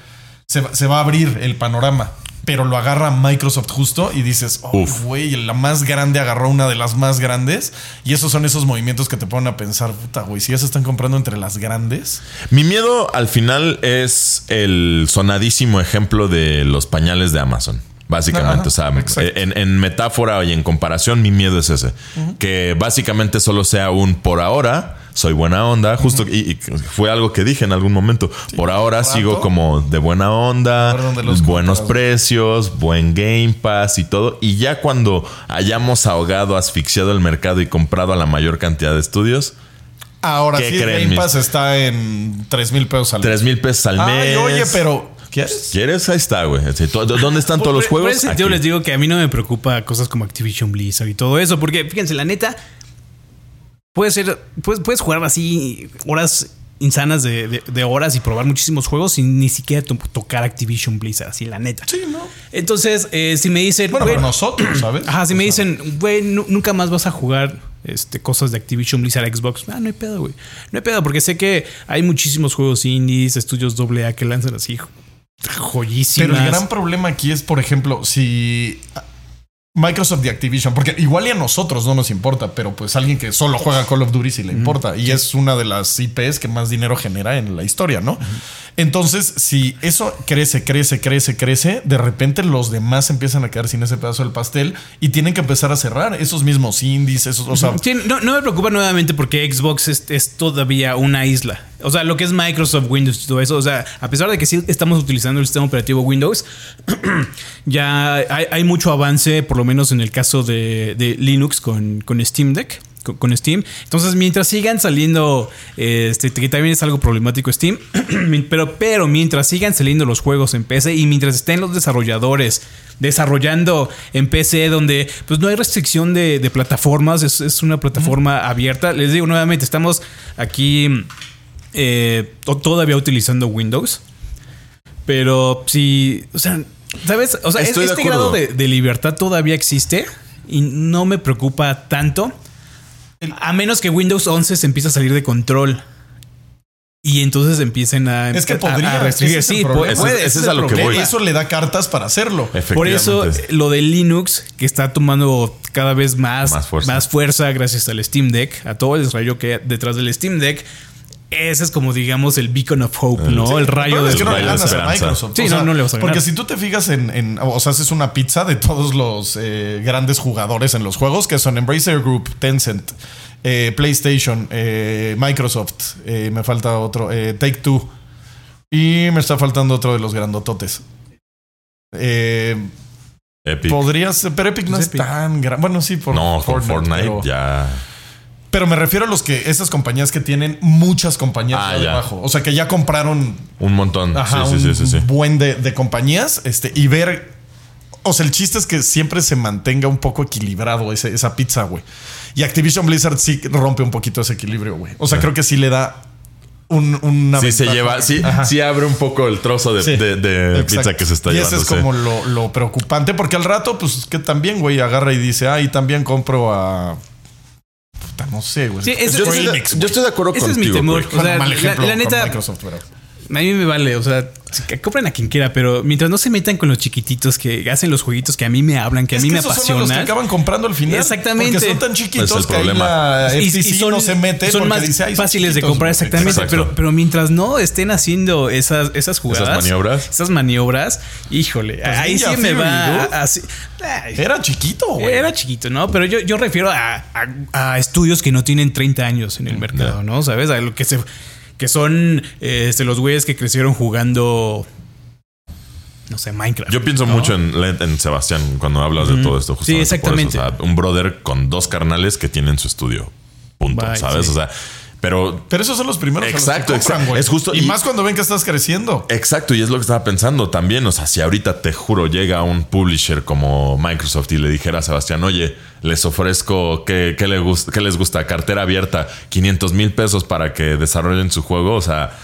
se, va- se va a abrir el panorama. Pero lo agarra Microsoft justo y dices, oh, güey, la más grande agarró una de las más grandes. Y esos son esos movimientos que te ponen a pensar, puta, güey, si ya se están comprando entre las grandes. Mi miedo al final es el sonadísimo ejemplo de los pañales de Amazon. Básicamente, Ajá, o sea, en, en metáfora y en comparación, mi miedo es ese. Que básicamente solo sea un por ahora, soy buena onda, justo, y, y fue algo que dije en algún momento. por ahora rato. sigo como de buena onda, los buenos compras. precios, buen Game Pass y todo. Y ya cuando hayamos ahogado, asfixiado el mercado y comprado a la mayor cantidad de estudios, Ahora ¿Qué sí, Game Pass está en 3 mil pesos al 3 mil pesos al mes. Ay, oye, pero. ¿Quieres? ¿Quieres? Ahí está, güey. ¿Dónde están todos los Por- por juegos? ese sentido Aquí. les digo que a mí no me preocupa cosas como Activision Blizzard y todo eso, porque fíjense, la neta, puede ser, puedes, puedes jugar así horas insanas de, de- de horas y probar muchísimos juegos sin ni siquiera to- tocar Activision Blizzard, así la neta. Sí, ¿no? Entonces, eh, si me dicen, Bueno, nosotros, ¿sabes? Ajá, si O me sea, dicen, güey, nu- nunca más vas a jugar este, cosas de Activision Blizzard Xbox. Ah, no hay pedo, güey. No hay pedo, porque sé que hay muchísimos juegos indies, estudios AA que lanzan así jo- joyísimas. Pero el gran problema aquí es, por ejemplo, si Microsoft y Activision, porque igual y a nosotros no nos importa, pero pues alguien que solo juega Call of Duty sí le importa. Y es una de las IPs que más dinero genera en la historia, ¿no? Entonces, si eso crece, crece, crece, crece, de repente los demás empiezan a quedar sin ese pedazo del pastel y tienen que empezar a cerrar esos mismos indies, esos, o sea, Sí, no, no me preocupa nuevamente porque Xbox es, es todavía una isla. O sea, lo que es Microsoft, Windows y todo eso. O sea, a pesar de que sí estamos utilizando el sistema operativo Windows, ya hay, hay mucho avance, por lo menos en el caso de, de Linux con, con Steam Deck. con, Steam. Entonces, mientras sigan saliendo, este, que también es algo problemático Steam, pero, pero mientras sigan saliendo los juegos en PC y mientras estén los desarrolladores desarrollando en PC donde pues no hay restricción de, de plataformas, es, es una plataforma abierta. Les digo nuevamente, estamos aquí eh, to- todavía utilizando Windows. Pero si, o sea, ¿sabes? O sea, es- Estoy este grado de, de libertad todavía existe y no me preocupa tanto. A menos que Windows 11 se empiece a salir de control. Y entonces empiecen a, Es que a- a podría, restringir. ese es el Sí, puede, Ese- ese ese es a el lo que problema. voy. Eso le da cartas para hacerlo. Por eso lo de Linux, que está tomando cada vez más, Más fuerza. más fuerza gracias al Steam Deck, a todo el desarrollo que hay detrás del Steam Deck, ese es como digamos el beacon of hope, ¿no? el rayo de es que no rayo de a. Microsoft. Sí, O no, sea, no le vas a ganar. Porque si tú te fijas en, en- o sea, haces una pizza de todos los eh, grandes jugadores en los juegos, que son Embracer Group, Tencent, eh, PlayStation, eh, Microsoft, eh, me falta otro, eh, Take Two, y me está faltando otro de los grandototes. Eh, Epic. podría ser, pero Epic no es Epic. tan grande. Bueno, sí, por no, Fortnite pero, ya. Pero me refiero a los que, esas compañías que tienen muchas compañías Ah, debajo. O sea, que ya compraron Un montón. Ajá, sí, sí, un sí, sí, sí. buen de, de compañías este, y ver. O sea, el chiste es que siempre se mantenga un poco equilibrado ese- esa pizza, güey. Y Activision Blizzard sí rompe un poquito ese equilibrio, güey. O sea, creo que sí le da un, una. Sí se lleva, sí, sí abre un poco el trozo de, Sí, de- de exacto. pizza que se está y llevando. ese es sí. como lo, lo preocupante, porque al rato, pues que también, güey, agarra y dice, ah, y también compro a. No sé, güey. Sí, es- Yo, yo estoy de acuerdo Ese es mi contigo. temor. O sea, la- la neta- Microsoft, pero. A mí me vale, o sea, que compren a quien quiera, pero mientras no se metan con los chiquititos que hacen los jueguitos que a mí me hablan, que a mí que me esos son los que apasionan. acaban comprando al final. Exactamente. Porque son tan Es chiquitos el que ahí problema. la Y- y FTC no se mete son más dice, "Ay, son fáciles de chiquitos", comprar exactamente Exacto. pero, pero mientras no estén haciendo esas, esas jugadas maniobras. esas maniobras híjole Pues ahí sí me va así- ay, Era chiquito, güey. era chiquito, ¿no? Pero yo, yo refiero a, a- a estudios que no tienen 30 años en el mercado, ¿no? ¿Sabes? A lo que se que son este, los güeyes que crecieron jugando no sé, Minecraft. Yo pienso ¿no? mucho en, en Sebastián cuando hablas de todo esto. Sí, justamente por eso. exactamente. O sea, un brother con dos carnales que tienen su estudio. Punto. Bye, ¿Sabes? sí. O sea, pero Pero esos son los primeros los que Exacto, compran, exacto. güey. Es justo- Y, y- más cuando ven que estás creciendo. Exacto, y es lo que estaba pensando también. O sea, si ahorita te juro llega un publisher como Microsoft y le dijera a Sebastián, oye, les ofrezco que, le que les gusta cartera abierta, 500 mil pesos para que desarrollen su juego. O sea,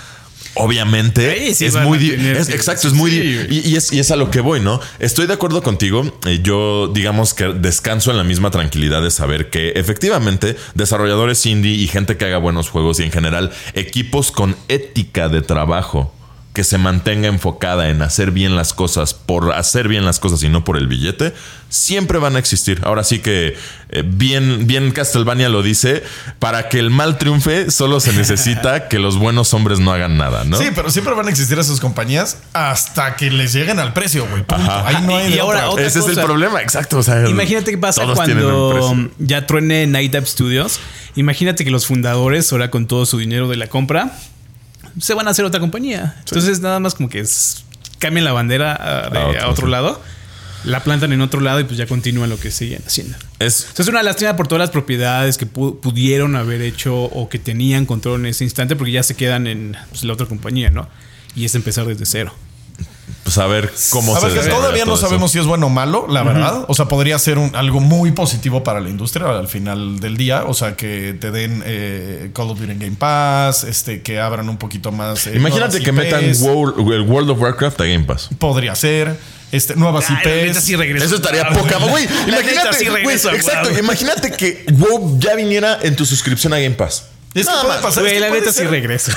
obviamente sí es muy. es- exacto, es muy. sí, di- güey. y, y es, y es a lo que voy, ¿no? Estoy de acuerdo contigo. Eh, Yo, digamos que descanso en la misma tranquilidad de saber que efectivamente desarrolladores indie y gente que haga buenos juegos y en general equipos con ética de trabajo que se mantenga enfocada en hacer bien las cosas por hacer bien las cosas y no por el billete, siempre van a existir. Ahora sí que eh, bien, bien Castlevania lo dice, para que el mal triunfe solo se necesita que los buenos hombres no hagan nada, ¿no? Sí, pero siempre van a existir esas compañías hasta que les lleguen al precio, güey. Ahí no hay Y de ahora otra. Ese es el problema, exacto. O sea, Imagínate qué pasa cuando ya truene Night Up Studios. Imagínate que los fundadores, ahora con todo su dinero de la compra, se van a hacer otra compañía. Entonces, nada más como que es, cambian la bandera ah, de- A a otro, sí. lado, la plantan en otro lado y pues ya continúan lo que siguen haciendo. Es, es una lástima por todas las propiedades que pu- pudieron haber hecho o que tenían control en ese instante porque ya se quedan en pues, la otra compañía, ¿no? Y es empezar desde cero. Pues, a ver cómo A se ver, que todavía no eso. sabemos si es bueno o malo, la verdad. O sea, podría ser un- algo muy positivo para la industria al final del día. O sea, que te den eh, Call of Duty en Game Pass, este, que abran un poquito más. eh, Imagínate que metan el World of Warcraft a Game Pass. Podría ser. Este, nuevas IPs. sí regreso. Eso estaría poca, güey. Imagínate, sí exacto. Imagínate que WoW ya viniera en tu suscripción a Game Pass. Es que Nada puede más. pasar. Güey, es que la neta sí regreso.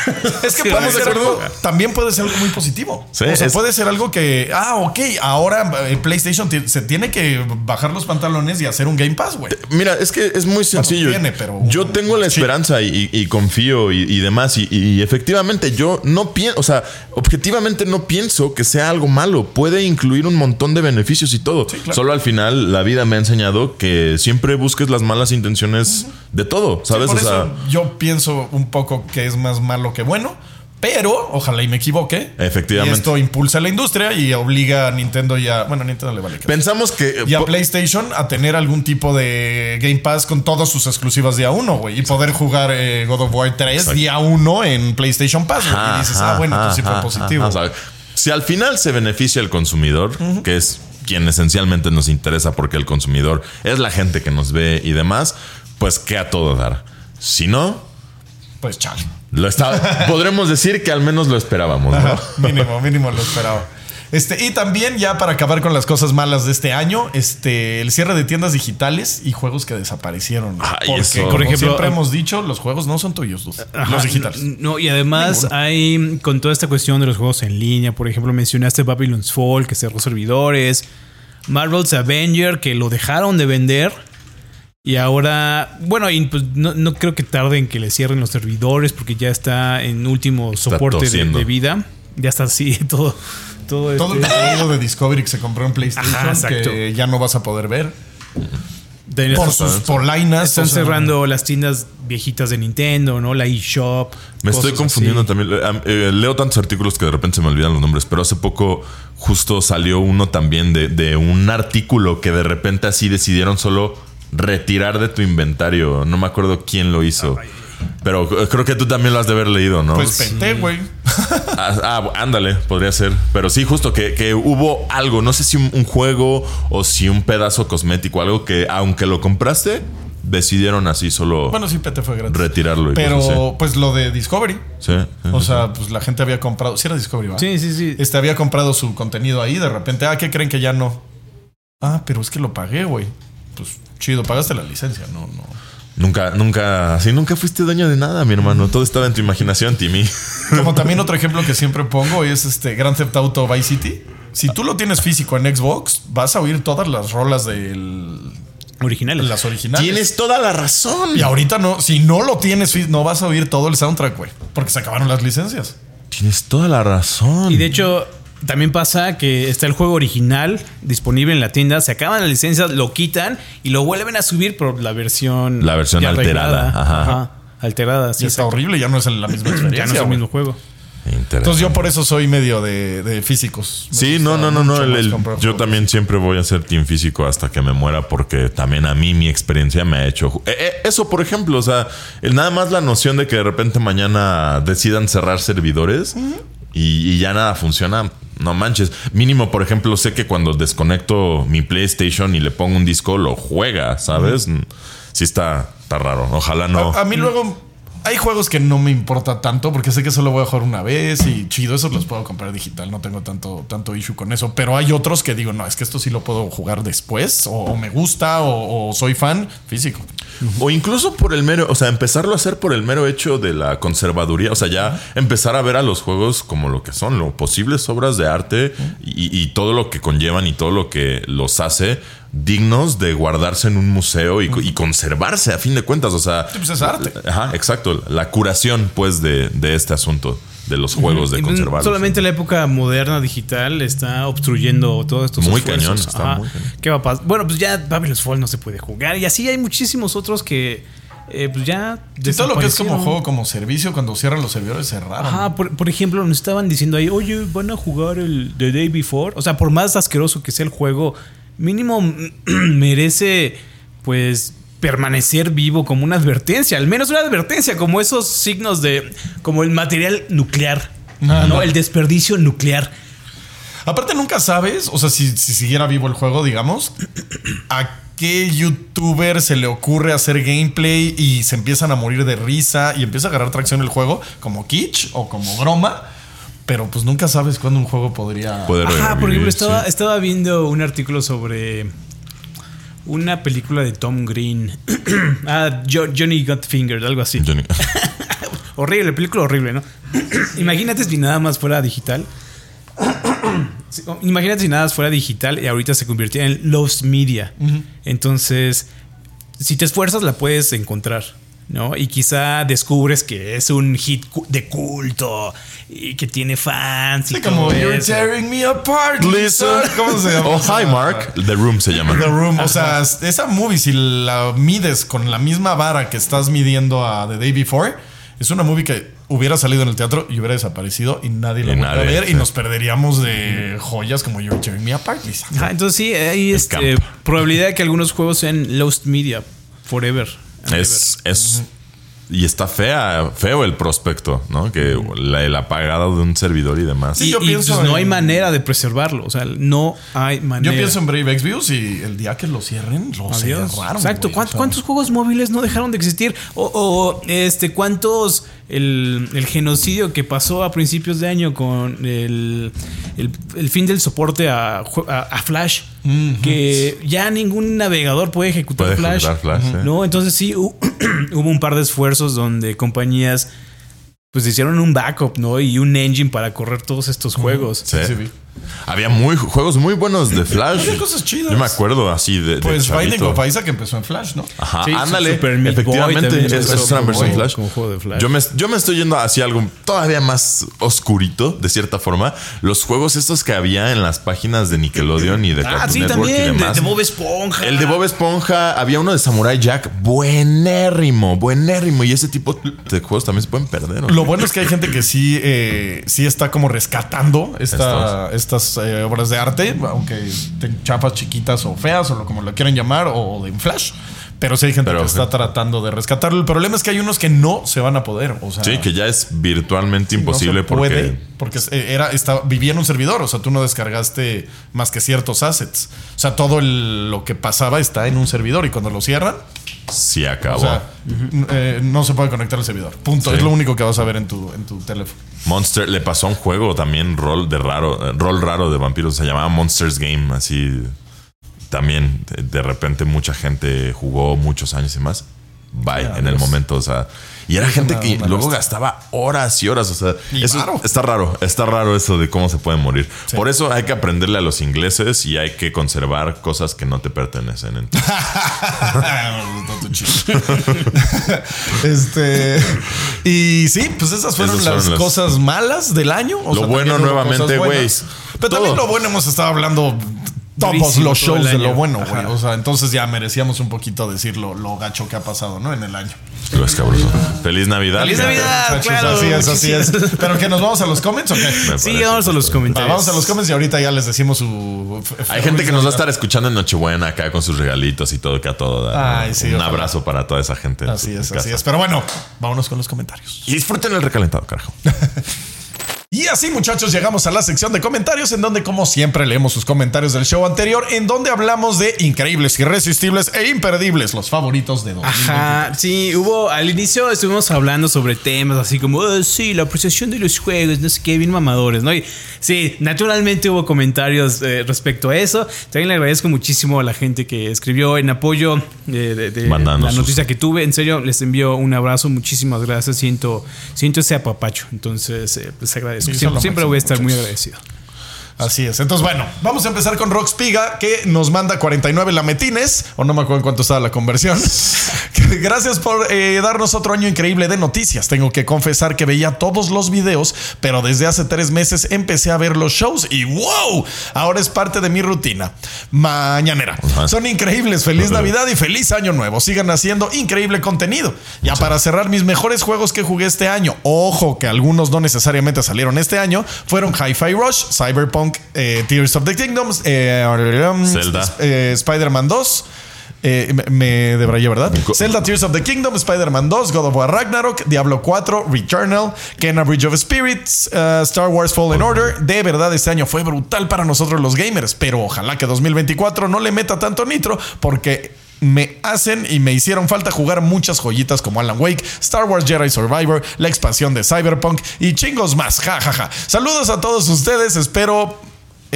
Es que ser algo, también puede ser algo muy positivo. Sí, o sea, es- puede ser algo que, ah, ok, ahora eh, PlayStation ti- se tiene que bajar los pantalones y hacer un Game Pass, güey. Mira, es que es muy sencillo. tiene, pero- yo tengo la esperanza y, y confío y, y demás. Y, y efectivamente, yo no pienso, o sea, objetivamente no pienso que sea algo malo. Puede incluir un montón de beneficios y todo. claro. Solo al final, la vida me ha enseñado que siempre busques las malas intenciones de todo, ¿sabes? Por o sea, eso yo pienso un poco que es más malo que bueno. Pero, ojalá y me equivoque. Efectivamente. Y esto impulsa la industria y obliga a Nintendo ya. Bueno, a Nintendo le vale. que- Pensamos que. Y a PlayStation a tener algún tipo de Game Pass con todas sus exclusivas día 1, güey. Y poder jugar eh, God of War 3 Exacto. día 1 en PlayStation Pass. Ajá, Y dices, ah, bueno, ajá, entonces sí fue positivo. ajá. Si al final se beneficia el consumidor, que es quien esencialmente nos interesa porque el consumidor es la gente que nos ve y demás, pues que a todo dar. Si no, Pues chale. lo está, podremos decir que al menos lo esperábamos, ¿no? mínimo, mínimo lo esperaba. Este, y también ya para acabar con las cosas malas de este año, este, el cierre de tiendas digitales y juegos que desaparecieron. Porque, eso. por ejemplo, siempre hemos dicho, los juegos no son tuyos. Ajá, los digitales. No, y además hay con toda esta cuestión de los juegos en línea, por ejemplo, mencionaste Babylon's Fall, que cerró servidores, Marvel's Avenger, que lo dejaron de vender. Y ahora, bueno, y pues no, no creo que tarde en que le cierren los servidores porque ya está en último soporte de, vida. Ya está así, todo. Todo, Todo el este- contenido de Discovery que se compró en PlayStation Ajá, exacto. que ya no vas a poder ver. de- Por sus polainas. están o sea, cerrando las tiendas viejitas de Nintendo, ¿no? La eShop. Me estoy confundiendo así. también. Eh, eh, leo tantos artículos que de repente se me olvidan los nombres, pero hace poco justo salió uno también de, de un artículo que de repente así decidieron solo retirar de tu inventario. No me acuerdo quién lo hizo. Pero eh, creo que tú también lo has de haber leído, ¿no? Pues PT, güey. Ah, ah, ándale, podría ser. Pero sí, justo que, que hubo algo, no sé si un, un juego o si un pedazo cosmético, algo que aunque lo compraste, decidieron así solo Bueno, sí, PT fue gratis. retirarlo. y Pero, cosas pues lo de Discovery. Sí, sí, O sea, pues la gente había comprado. Sí, era Discovery, ¿va? Sí, sí, sí. Este había comprado su contenido ahí. De repente, ah, ¿qué creen que ya no? Ah, pero es que lo pagué, güey. Pues chido, pagaste la licencia, no, no. Nunca, nunca, así nunca fuiste dueño de nada, mi hermano. Todo estaba en tu imaginación, Timmy. Como también otro ejemplo que siempre pongo es este Grand Theft Auto Vice City. Si tú lo tienes físico en Xbox, vas a oír todas las rolas de Originales. las originales. Tienes toda la razón. Y ahorita no, si no lo tienes, no vas a oír todo el soundtrack, güey. Porque se acabaron las licencias. Tienes toda la razón. Y de hecho, también pasa que está el juego original disponible en la tienda, se acaban las licencias, lo quitan y lo vuelven a subir por la versión. La versión ya alterada, ajá. Alterada, sí. Y está exacto. horrible, ya no es la misma experiencia. Ya no es el mismo juego. Interesante. Entonces yo por eso soy medio de, de físicos. Me Sí, no, no, no, no. el- el- yo juegos. también siempre voy a ser team físico hasta que me muera porque también a mí mi experiencia me ha hecho... Eh, eh, eso, por ejemplo, o sea, el- nada más la noción de que de repente mañana decidan cerrar servidores y, y ya nada funciona. No manches. Mínimo, por ejemplo, sé que cuando desconecto mi PlayStation y le pongo un disco, lo juega, ¿sabes? Sí está, está raro. Ojalá no. A, a mí luego hay juegos que no me importa tanto porque sé que solo voy a jugar una vez y chido, esos los puedo comprar digital, no tengo tanto, tanto issue con eso. Pero hay otros que digo, no, es que esto sí lo puedo jugar después, o, me gusta, o, o soy fan físico. O incluso por el mero, o sea, empezarlo a hacer por el mero hecho de la conservaduría. O sea, ya empezar a ver a los juegos como lo que son, lo posibles obras de arte y, y todo lo que conllevan y todo lo que los hace dignos de guardarse en un museo y, y conservarse a fin de cuentas. O sea, Sí, pues es arte. Ajá, exacto. La curación, pues, de, de este asunto de los juegos, de Y, conservarlos. Solamente la época moderna digital está obstruyendo todos estos Muy esfuerzos. cañón, está muy cañón. ¿Qué va a pasar? Bueno, pues ya Babylon's Fall no se puede jugar. Y así hay muchísimos otros que eh, pues ya. Sí, todo lo que es como juego, como servicio, cuando cierran los servidores, cerraron. Ajá, por, por ejemplo, nos estaban diciendo ahí, oye, van a jugar el The Day Before. O sea, por más asqueroso que sea el juego, mínimo merece, pues, permanecer vivo como una advertencia. Al menos una advertencia, como esos signos de. como el material nuclear. Ah, no, no. el desperdicio nuclear. Aparte, nunca sabes, o sea, si, si siguiera vivo el juego, digamos, a qué youtuber se le ocurre hacer gameplay y se empiezan a morir de risa y empieza a agarrar tracción el juego, como Kitsch o como Broma. Pero pues nunca sabes cuándo un juego podría. Poder Ajá, por ejemplo, estaba, sí. estaba viendo un artículo sobre una película de Tom Green. ah, Jo- Johnny Got Fingered, algo así. Johnny- Horrible, película horrible, ¿no? Imagínate si nada más fuera digital. Sí, o- Imagínate si nada más fuera digital y ahorita se convirtiera en Lost Media. Entonces, si te esfuerzas, la puedes encontrar, ¿no? Y quizá descubres que es un hit cu- de culto y que tiene fans. Y Sí, como todo You're eso. tearing me apart, Lisa. Lisa. ¿Cómo se llama? Oh, hi, Mark. The Room se llama. The Room. O sea, esa movie, si la mides con la misma vara que estás midiendo a The Day Before, es una movie que hubiera salido en el teatro y hubiera desaparecido y nadie lo Y vuelve a ver y nos perderíamos de joyas como You're Tearing Me Apart, Lisa. Entonces sí, hay este, probabilidad de que algunos juegos sean Lost Media forever. Es, es y está fea, feo el prospecto, ¿no? Que la, el apagado de un servidor y demás. Sí, Y, yo y, pienso pues, no en- hay manera de preservarlo. O sea, no hay manera. Yo pienso en Brave Exvius y el día que lo cierren, lo Adiós. cerraron. Exacto. güey, ¿Cuán- o sea. ¿Cuántos juegos móviles no dejaron de existir? O, o, este, ¿cuántos el, el genocidio que pasó a principios de año con el, el- el fin del soporte a, a- a Flash? Que ya ningún navegador puede ejecutar Puede Flash. ejecutar Flash. No, entonces sí hu- hubo un par de esfuerzos donde compañías pues hicieron un backup, ¿no? Y un engine para correr todos estos juegos. Sí. Sí. Había muy, juegos muy buenos de Flash. Había cosas chidas. Yo me acuerdo así de. de Pues Binding of Isaac empezó en Flash, ¿no? Ajá, Sí, ándale. Efectivamente, es, es una como- versión Flash. como juego de Flash. Yo me, yo me estoy yendo hacia algo todavía más oscurito, de cierta forma. Los juegos estos que había en las páginas de Nickelodeon y de Ah, Cartoon sí, Network y también. De, demás. de Bob Esponja. El de Bob Esponja, había uno de Samurai Jack, buenérrimo, buenérrimo. Y ese tipo de juegos también se pueden perder. ¿o Lo no? bueno es que hay gente que sí, eh, sí está como rescatando esta- estas eh, obras de arte, aunque chapas chiquitas o feas o lo como lo quieran llamar, o en Flash. Pero sí hay gente Pero- que está tratando de rescatarlo. El problema es que hay unos que no se van a poder. O sea, Sí, que ya es virtualmente no imposible se puede, porque. porque eh, era, estaba, vivía en un servidor. O sea, tú no descargaste más que ciertos assets. O sea, todo el- lo que pasaba está en un servidor y cuando lo cierran, Sí acabó. o sea, eh, no se puede conectar al servidor. Punto. Sí. Es lo único que vas a ver en tu, en tu teléfono. Monster le pasó un juego también rol de raro, eh, rol raro de vampiros, se llamaba Monsters Game, así también de, repente mucha gente jugó muchos años y más. Bye, en el momento, o sea, y era gente que luego gastaba horas y horas, o sea, eso varo. está raro, está raro eso de cómo se pueden morir. Por eso hay que aprenderle a los ingleses y hay que conservar cosas que no te pertenecen. Entonces, este. Y sí, pues esas fueron Esas las fueron las- cosas malas del año. O Lo sea, bueno nuevamente, güey. Pero también lo bueno hemos estado hablando todos los shows de lo bueno, güey. O sea, entonces ya merecíamos un poquito decir lo, lo gacho que ha pasado, ¿no? En el año. lo escabroso. Feliz Navidad. ¡Feliz Navidad! Claro, así es, así es. Pero que nos vamos a los comments o qué? Sí, vamos a los Va, comentarios. vamos a los comments y ahorita ya les decimos su. Hay gente que nos va a estar escuchando en Nochebuena acá con sus regalitos y todo que a todo. da, Ay, ¿no? sí, Un ojalá. abrazo para toda esa gente. en Así su es, casa. así es. Pero bueno, vámonos con los comentarios. Y disfruten el recalentado, carajo. Así muchachos llegamos a la sección de comentarios en donde como siempre leemos sus comentarios del show anterior en donde hablamos de increíbles, irresistibles e imperdibles, los favoritos de 2020. Ajá, sí, hubo al inicio estuvimos hablando sobre temas así como, "Oh, sí, la apreciación de los juegos, no sé qué, bien mamadores, ¿no? Y sí, naturalmente hubo comentarios eh, respecto a eso. También le agradezco muchísimo a la gente que escribió en apoyo de, de- la sus- noticia que tuve. En serio, les envío un abrazo, muchísimas gracias. Siento, siento ese apapacho, entonces eh, les agradezco. Sí, siempre siempre voy a estar muy agradecido. Así es. Entonces, bueno, vamos a empezar con Rox Piga, que nos manda 49 lametines, o no me acuerdo en cuánto estaba la conversión. Gracias por eh, darnos otro año increíble de noticias. Tengo que confesar que veía todos los videos, pero desde hace tres meses empecé a ver los shows y ¡wow! Ahora es parte de mi rutina. Mañanera. Son increíbles. Feliz Navidad y feliz Año Nuevo. Sigan haciendo increíble contenido. Ya para cerrar mis mejores juegos que jugué este año, ojo que algunos no necesariamente salieron este año, fueron Hi-Fi Rush, Cyberpunk, eh, Tears of the Kingdoms, Zelda. Spider-Man 2. eh, me- me ¿verdad? Zelda Tears of the Kingdom, Spider-Man 2, God of War Ragnarok, Diablo 4, Returnal, Kena Bridge of Spirits, Star Wars Fallen Order. De verdad, este año fue brutal para nosotros los gamers, pero ojalá que 2024 no le meta tanto nitro porque me hacen y me hicieron falta jugar muchas joyitas como Alan Wake, Star Wars Jedi Survivor, la expansión de Cyberpunk y chingos más. Ja, ja, ja. Saludos a todos ustedes, espero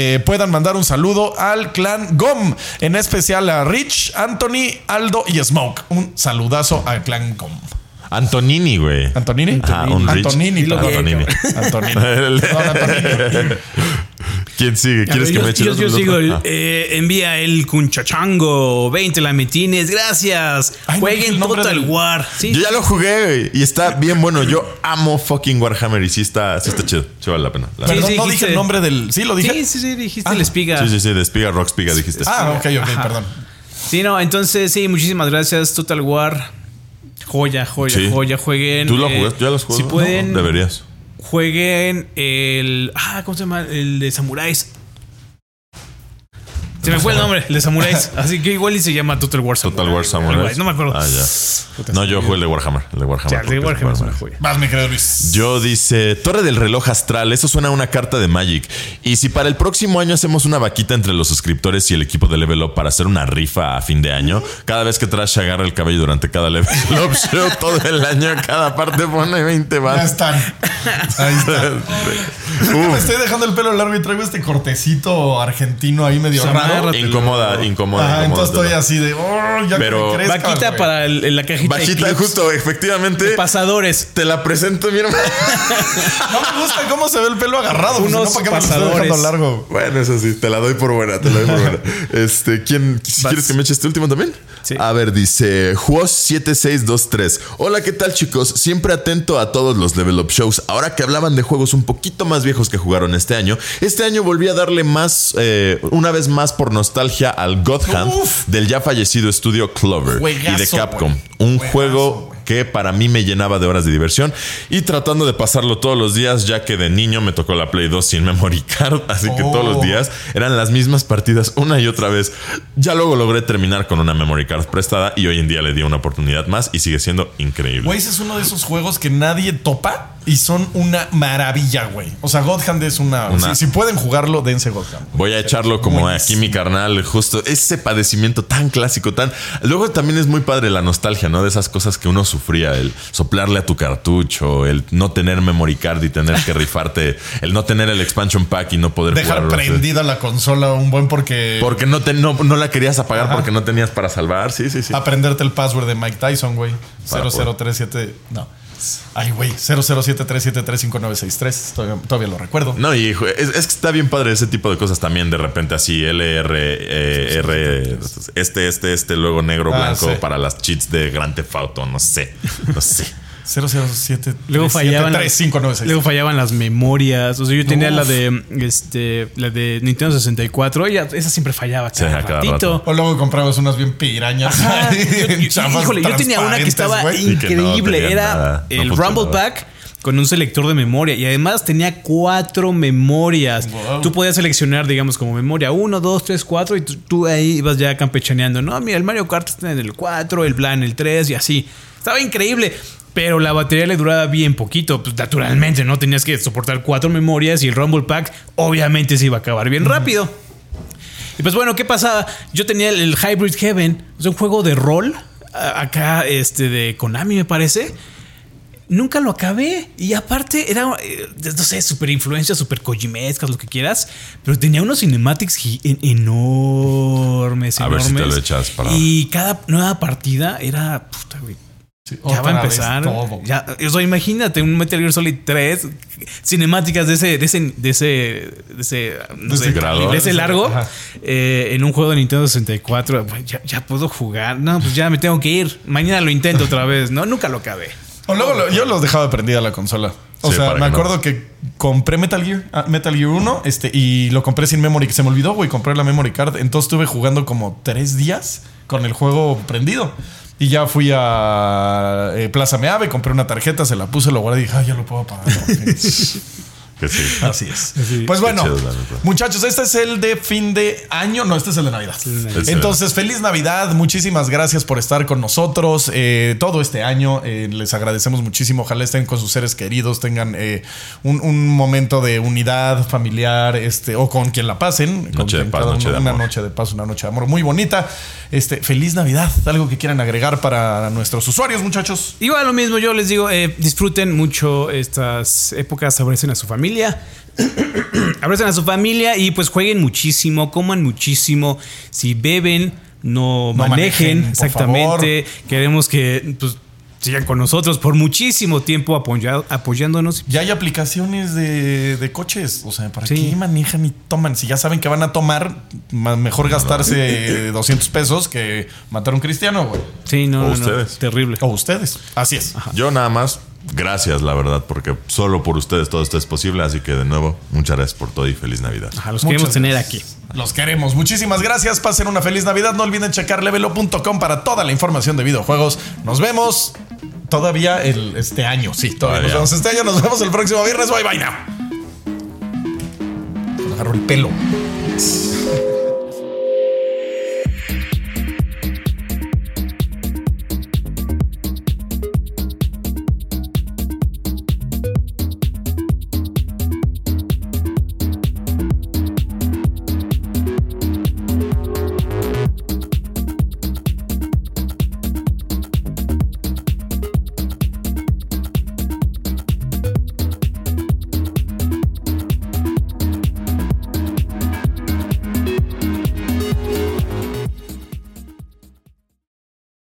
eh, puedan mandar un saludo al clan GOM, en especial a Rich, Anthony, Aldo y Smoke. Un saludazo al clan GOM. Antonini, güey. ¿Antonini? Ah, un Rich. Antonini. Perdón. Antonini. Antonini. No, Antonini. ¿Quién sigue? ¿Quieres ver, que yo, me eche yo- yo sigo el, Ah. eh, envía el Cunchachango 20 lametines, gracias. Ay, Jueguen Total del- War. Sí, Yo ya lo jugué güey, y está bien bueno. Yo amo fucking Warhammer y sí está, sí está chido. Sí vale la pena. La Sí, no dijiste. dije el nombre del. Sí, lo dije. sí, sí, sí, dijiste el espiga. Sí, sí, sí, de Spiga Rock Spiga dijiste. Ah, ok, ok, perdón. Sí, no, entonces sí, muchísimas gracias, Total War. Joya, joya, Sí. joya. Jueguen. ¿Tú lo eh, jugaste? ¿Ya los jugaste? Si pueden, No, deberías. jueguen el. Ah, ¿cómo se llama? El de Samuráis. Se me fue el nombre, el de Samuráis. Así que igual y se llama Total War Samurai. Total War Samurai. No me acuerdo. Ah, ya. No, yo jugué el de Warhammer. El de Warhammer. Ya, el de Warhammer es una joya. Vas, mi querido Luis. Yo dice Torre del Reloj Astral, eso suena a una carta de Magic. Y si para el próximo año hacemos una vaquita entre los suscriptores y el equipo de Level Up para hacer una rifa a fin de año, cada vez que Trash agarra el cabello durante cada Level Up show, todo el año, cada parte pone 20 Ya baros. están. Ahí están. Me estoy dejando el pelo largo y traigo este cortecito argentino ahí medio raro. Amarra. Incomoda, incomoda. Ajá, incomoda entonces estoy así de. Oh, ya Pero- que crezca, Vaquita güey. para el- la cajita. de Bajita, clips. justo, efectivamente. Pasadores. Te la presento, mi hermano. No me gusta cómo se ve el pelo agarrado. pues, Unos si no, ¿para qué me lo estoy pasadores. dejando largo? Bueno, eso sí, te la doy por buena, te la doy por buena. Este, ¿quién? si Vas. ¿Quieres que me eche este último también? Sí. A ver, dice Juos7623. Hola, ¿qué tal, chicos? Siempre atento a todos los Level Up Shows. Ahora que hablaban de juegos un poquito más viejos que jugaron este año, este año volví a darle más, eh, una vez más por nostalgia al God Hand Uf. del ya fallecido estudio Clover y de Capcom. Un Juegazo, juego que para mí me llenaba de horas de diversión y tratando de pasarlo todos los días, ya que de niño me tocó la Play 2 sin memory card, así que Oh. todos los días eran las mismas partidas una y otra vez. Ya luego logré terminar con una memory card prestada y hoy en día le di una oportunidad más y sigue siendo increíble. Güey, ese es uno de esos juegos que nadie topa y son una maravilla, güey. O sea, God Hand es una. Una- Si, si pueden jugarlo, dense God Hand. Voy a echarlo como Buenísimo. aquí mi carnal, justo ese padecimiento tan clásico, tan... Luego también es muy padre la nostalgia, ¿no? De esas cosas que uno sufría, el soplarle a tu cartucho, el no tener memory card y tener que rifarte, el no tener el expansion pack y no poder Dejar jugarlo. prendida la consola un buen porque. Porque no, te, no, no la querías apagar Ajá. porque no tenías para salvar. Sí, sí, sí. Aprenderte el password de Mike Tyson, güey. Para 0037. No. Ay, güey. 0073735963. Todavía, todavía lo recuerdo. No, y hijo, es, es que está bien padre ese tipo de cosas también. De repente así, LR, eh, R, este, este, este, luego negro, Ah, blanco sí. para las cheats de Grand Theft Auto. No sé, no sé. 007. Luego fallaban, las, 3596. luego fallaban las memorias. O sea, yo tenía Uf. la de este la de Nintendo 64. Ella, esa siempre fallaba cada ratito. O luego comprabas unas bien pirañas. Ajá. Yo- híjole, yo tenía una que estaba no increíble. Era no el. Rumble Pack con un selector de memoria y además tenía cuatro memorias. Wow. Tú podías seleccionar, digamos, como memoria uno, dos, tres, cuatro y tú, tú ahí ibas ya campechaneando. No, mira, el Mario Kart está en el 4, el Plan en el 3 y así. Estaba increíble. Pero la batería le duraba bien poquito, pues naturalmente, ¿no? Tenías que soportar cuatro memorias y el Rumble Pack obviamente se iba a acabar bien rápido. Y pues bueno, ¿qué pasaba? Yo tenía el, Hybrid Heaven, es un juego de rol, acá este de Konami me parece. Nunca lo acabé. Y aparte era, eh, no sé, super influencia, super kojimescas, lo que quieras. Pero tenía unos cinematics en- enormes, A ver si te lo echas para- Y cada nueva partida era, puta, güey, Sí, ya va a empezar. Ya, o sea, imagínate un Metal Gear Solid 3 cinemáticas de ese, de ese, de ese, de ese, no De sé, ese grado. de ese largo eh, en un juego de Nintendo 64. Pues Ya, ya puedo jugar. No, pues ya me tengo que ir. Mañana lo intento otra vez. No, nunca lo acabé. O luego lo- yo los dejaba prendida la consola. O Sí, sea, me que no. acuerdo que compré Metal Gear, ah, Metal Gear 1, este, y lo compré sin memory. Se me olvidó, güey, comprar la memory card. Entonces estuve jugando como tres días con el juego prendido. Y ya fui a eh, Plaza Meave, compré una tarjeta, se la puse, lo guardé y dije, ah, ya lo puedo pagar. Que sí. Así es. Pues bueno, chido, muchachos, este es el de fin de año. No, este es el de Navidad. Navidad. Entonces, feliz Navidad. Muchísimas gracias por estar con nosotros eh, todo este año. Eh, les agradecemos muchísimo. Ojalá estén con sus seres queridos, tengan eh, un, un momento de unidad familiar este, o con quien la pasen. con Noche de paz, noche de Una amor. noche de paz, una noche de amor muy bonita. Este, feliz Navidad. Algo que quieran agregar para nuestros usuarios, muchachos. Igual lo mismo, yo les digo, eh, disfruten mucho estas épocas, abracen a su familia. abracen a su familia y pues jueguen muchísimo, coman muchísimo. Si beben, no, No manejen. exactamente. Queremos que pues, sigan con nosotros por muchísimo tiempo apoya- apoyándonos. Ya hay aplicaciones de, de coches. O sea, ¿para Sí. qué manejan y toman? Si ya saben que van a tomar, ma- mejor gastarse 200 pesos que matar a un cristiano, güey. Sí, no, O no, no, ustedes. terrible. O ustedes. Así es. Yo nada más, gracias, la verdad, porque solo por ustedes todo esto es posible. Así que de nuevo, muchas gracias por todo y feliz Navidad. Ajá, los Muchas queremos tener aquí. Los queremos. Muchísimas gracias. Pasen una feliz Navidad. No olviden checar levelo.com para toda la información de videojuegos. Nos vemos. todavía el, este año. Sí, todavía, Todavía. nos vemos este año. Nos vemos el próximo viernes. Bye bye now. Me agarro el pelo.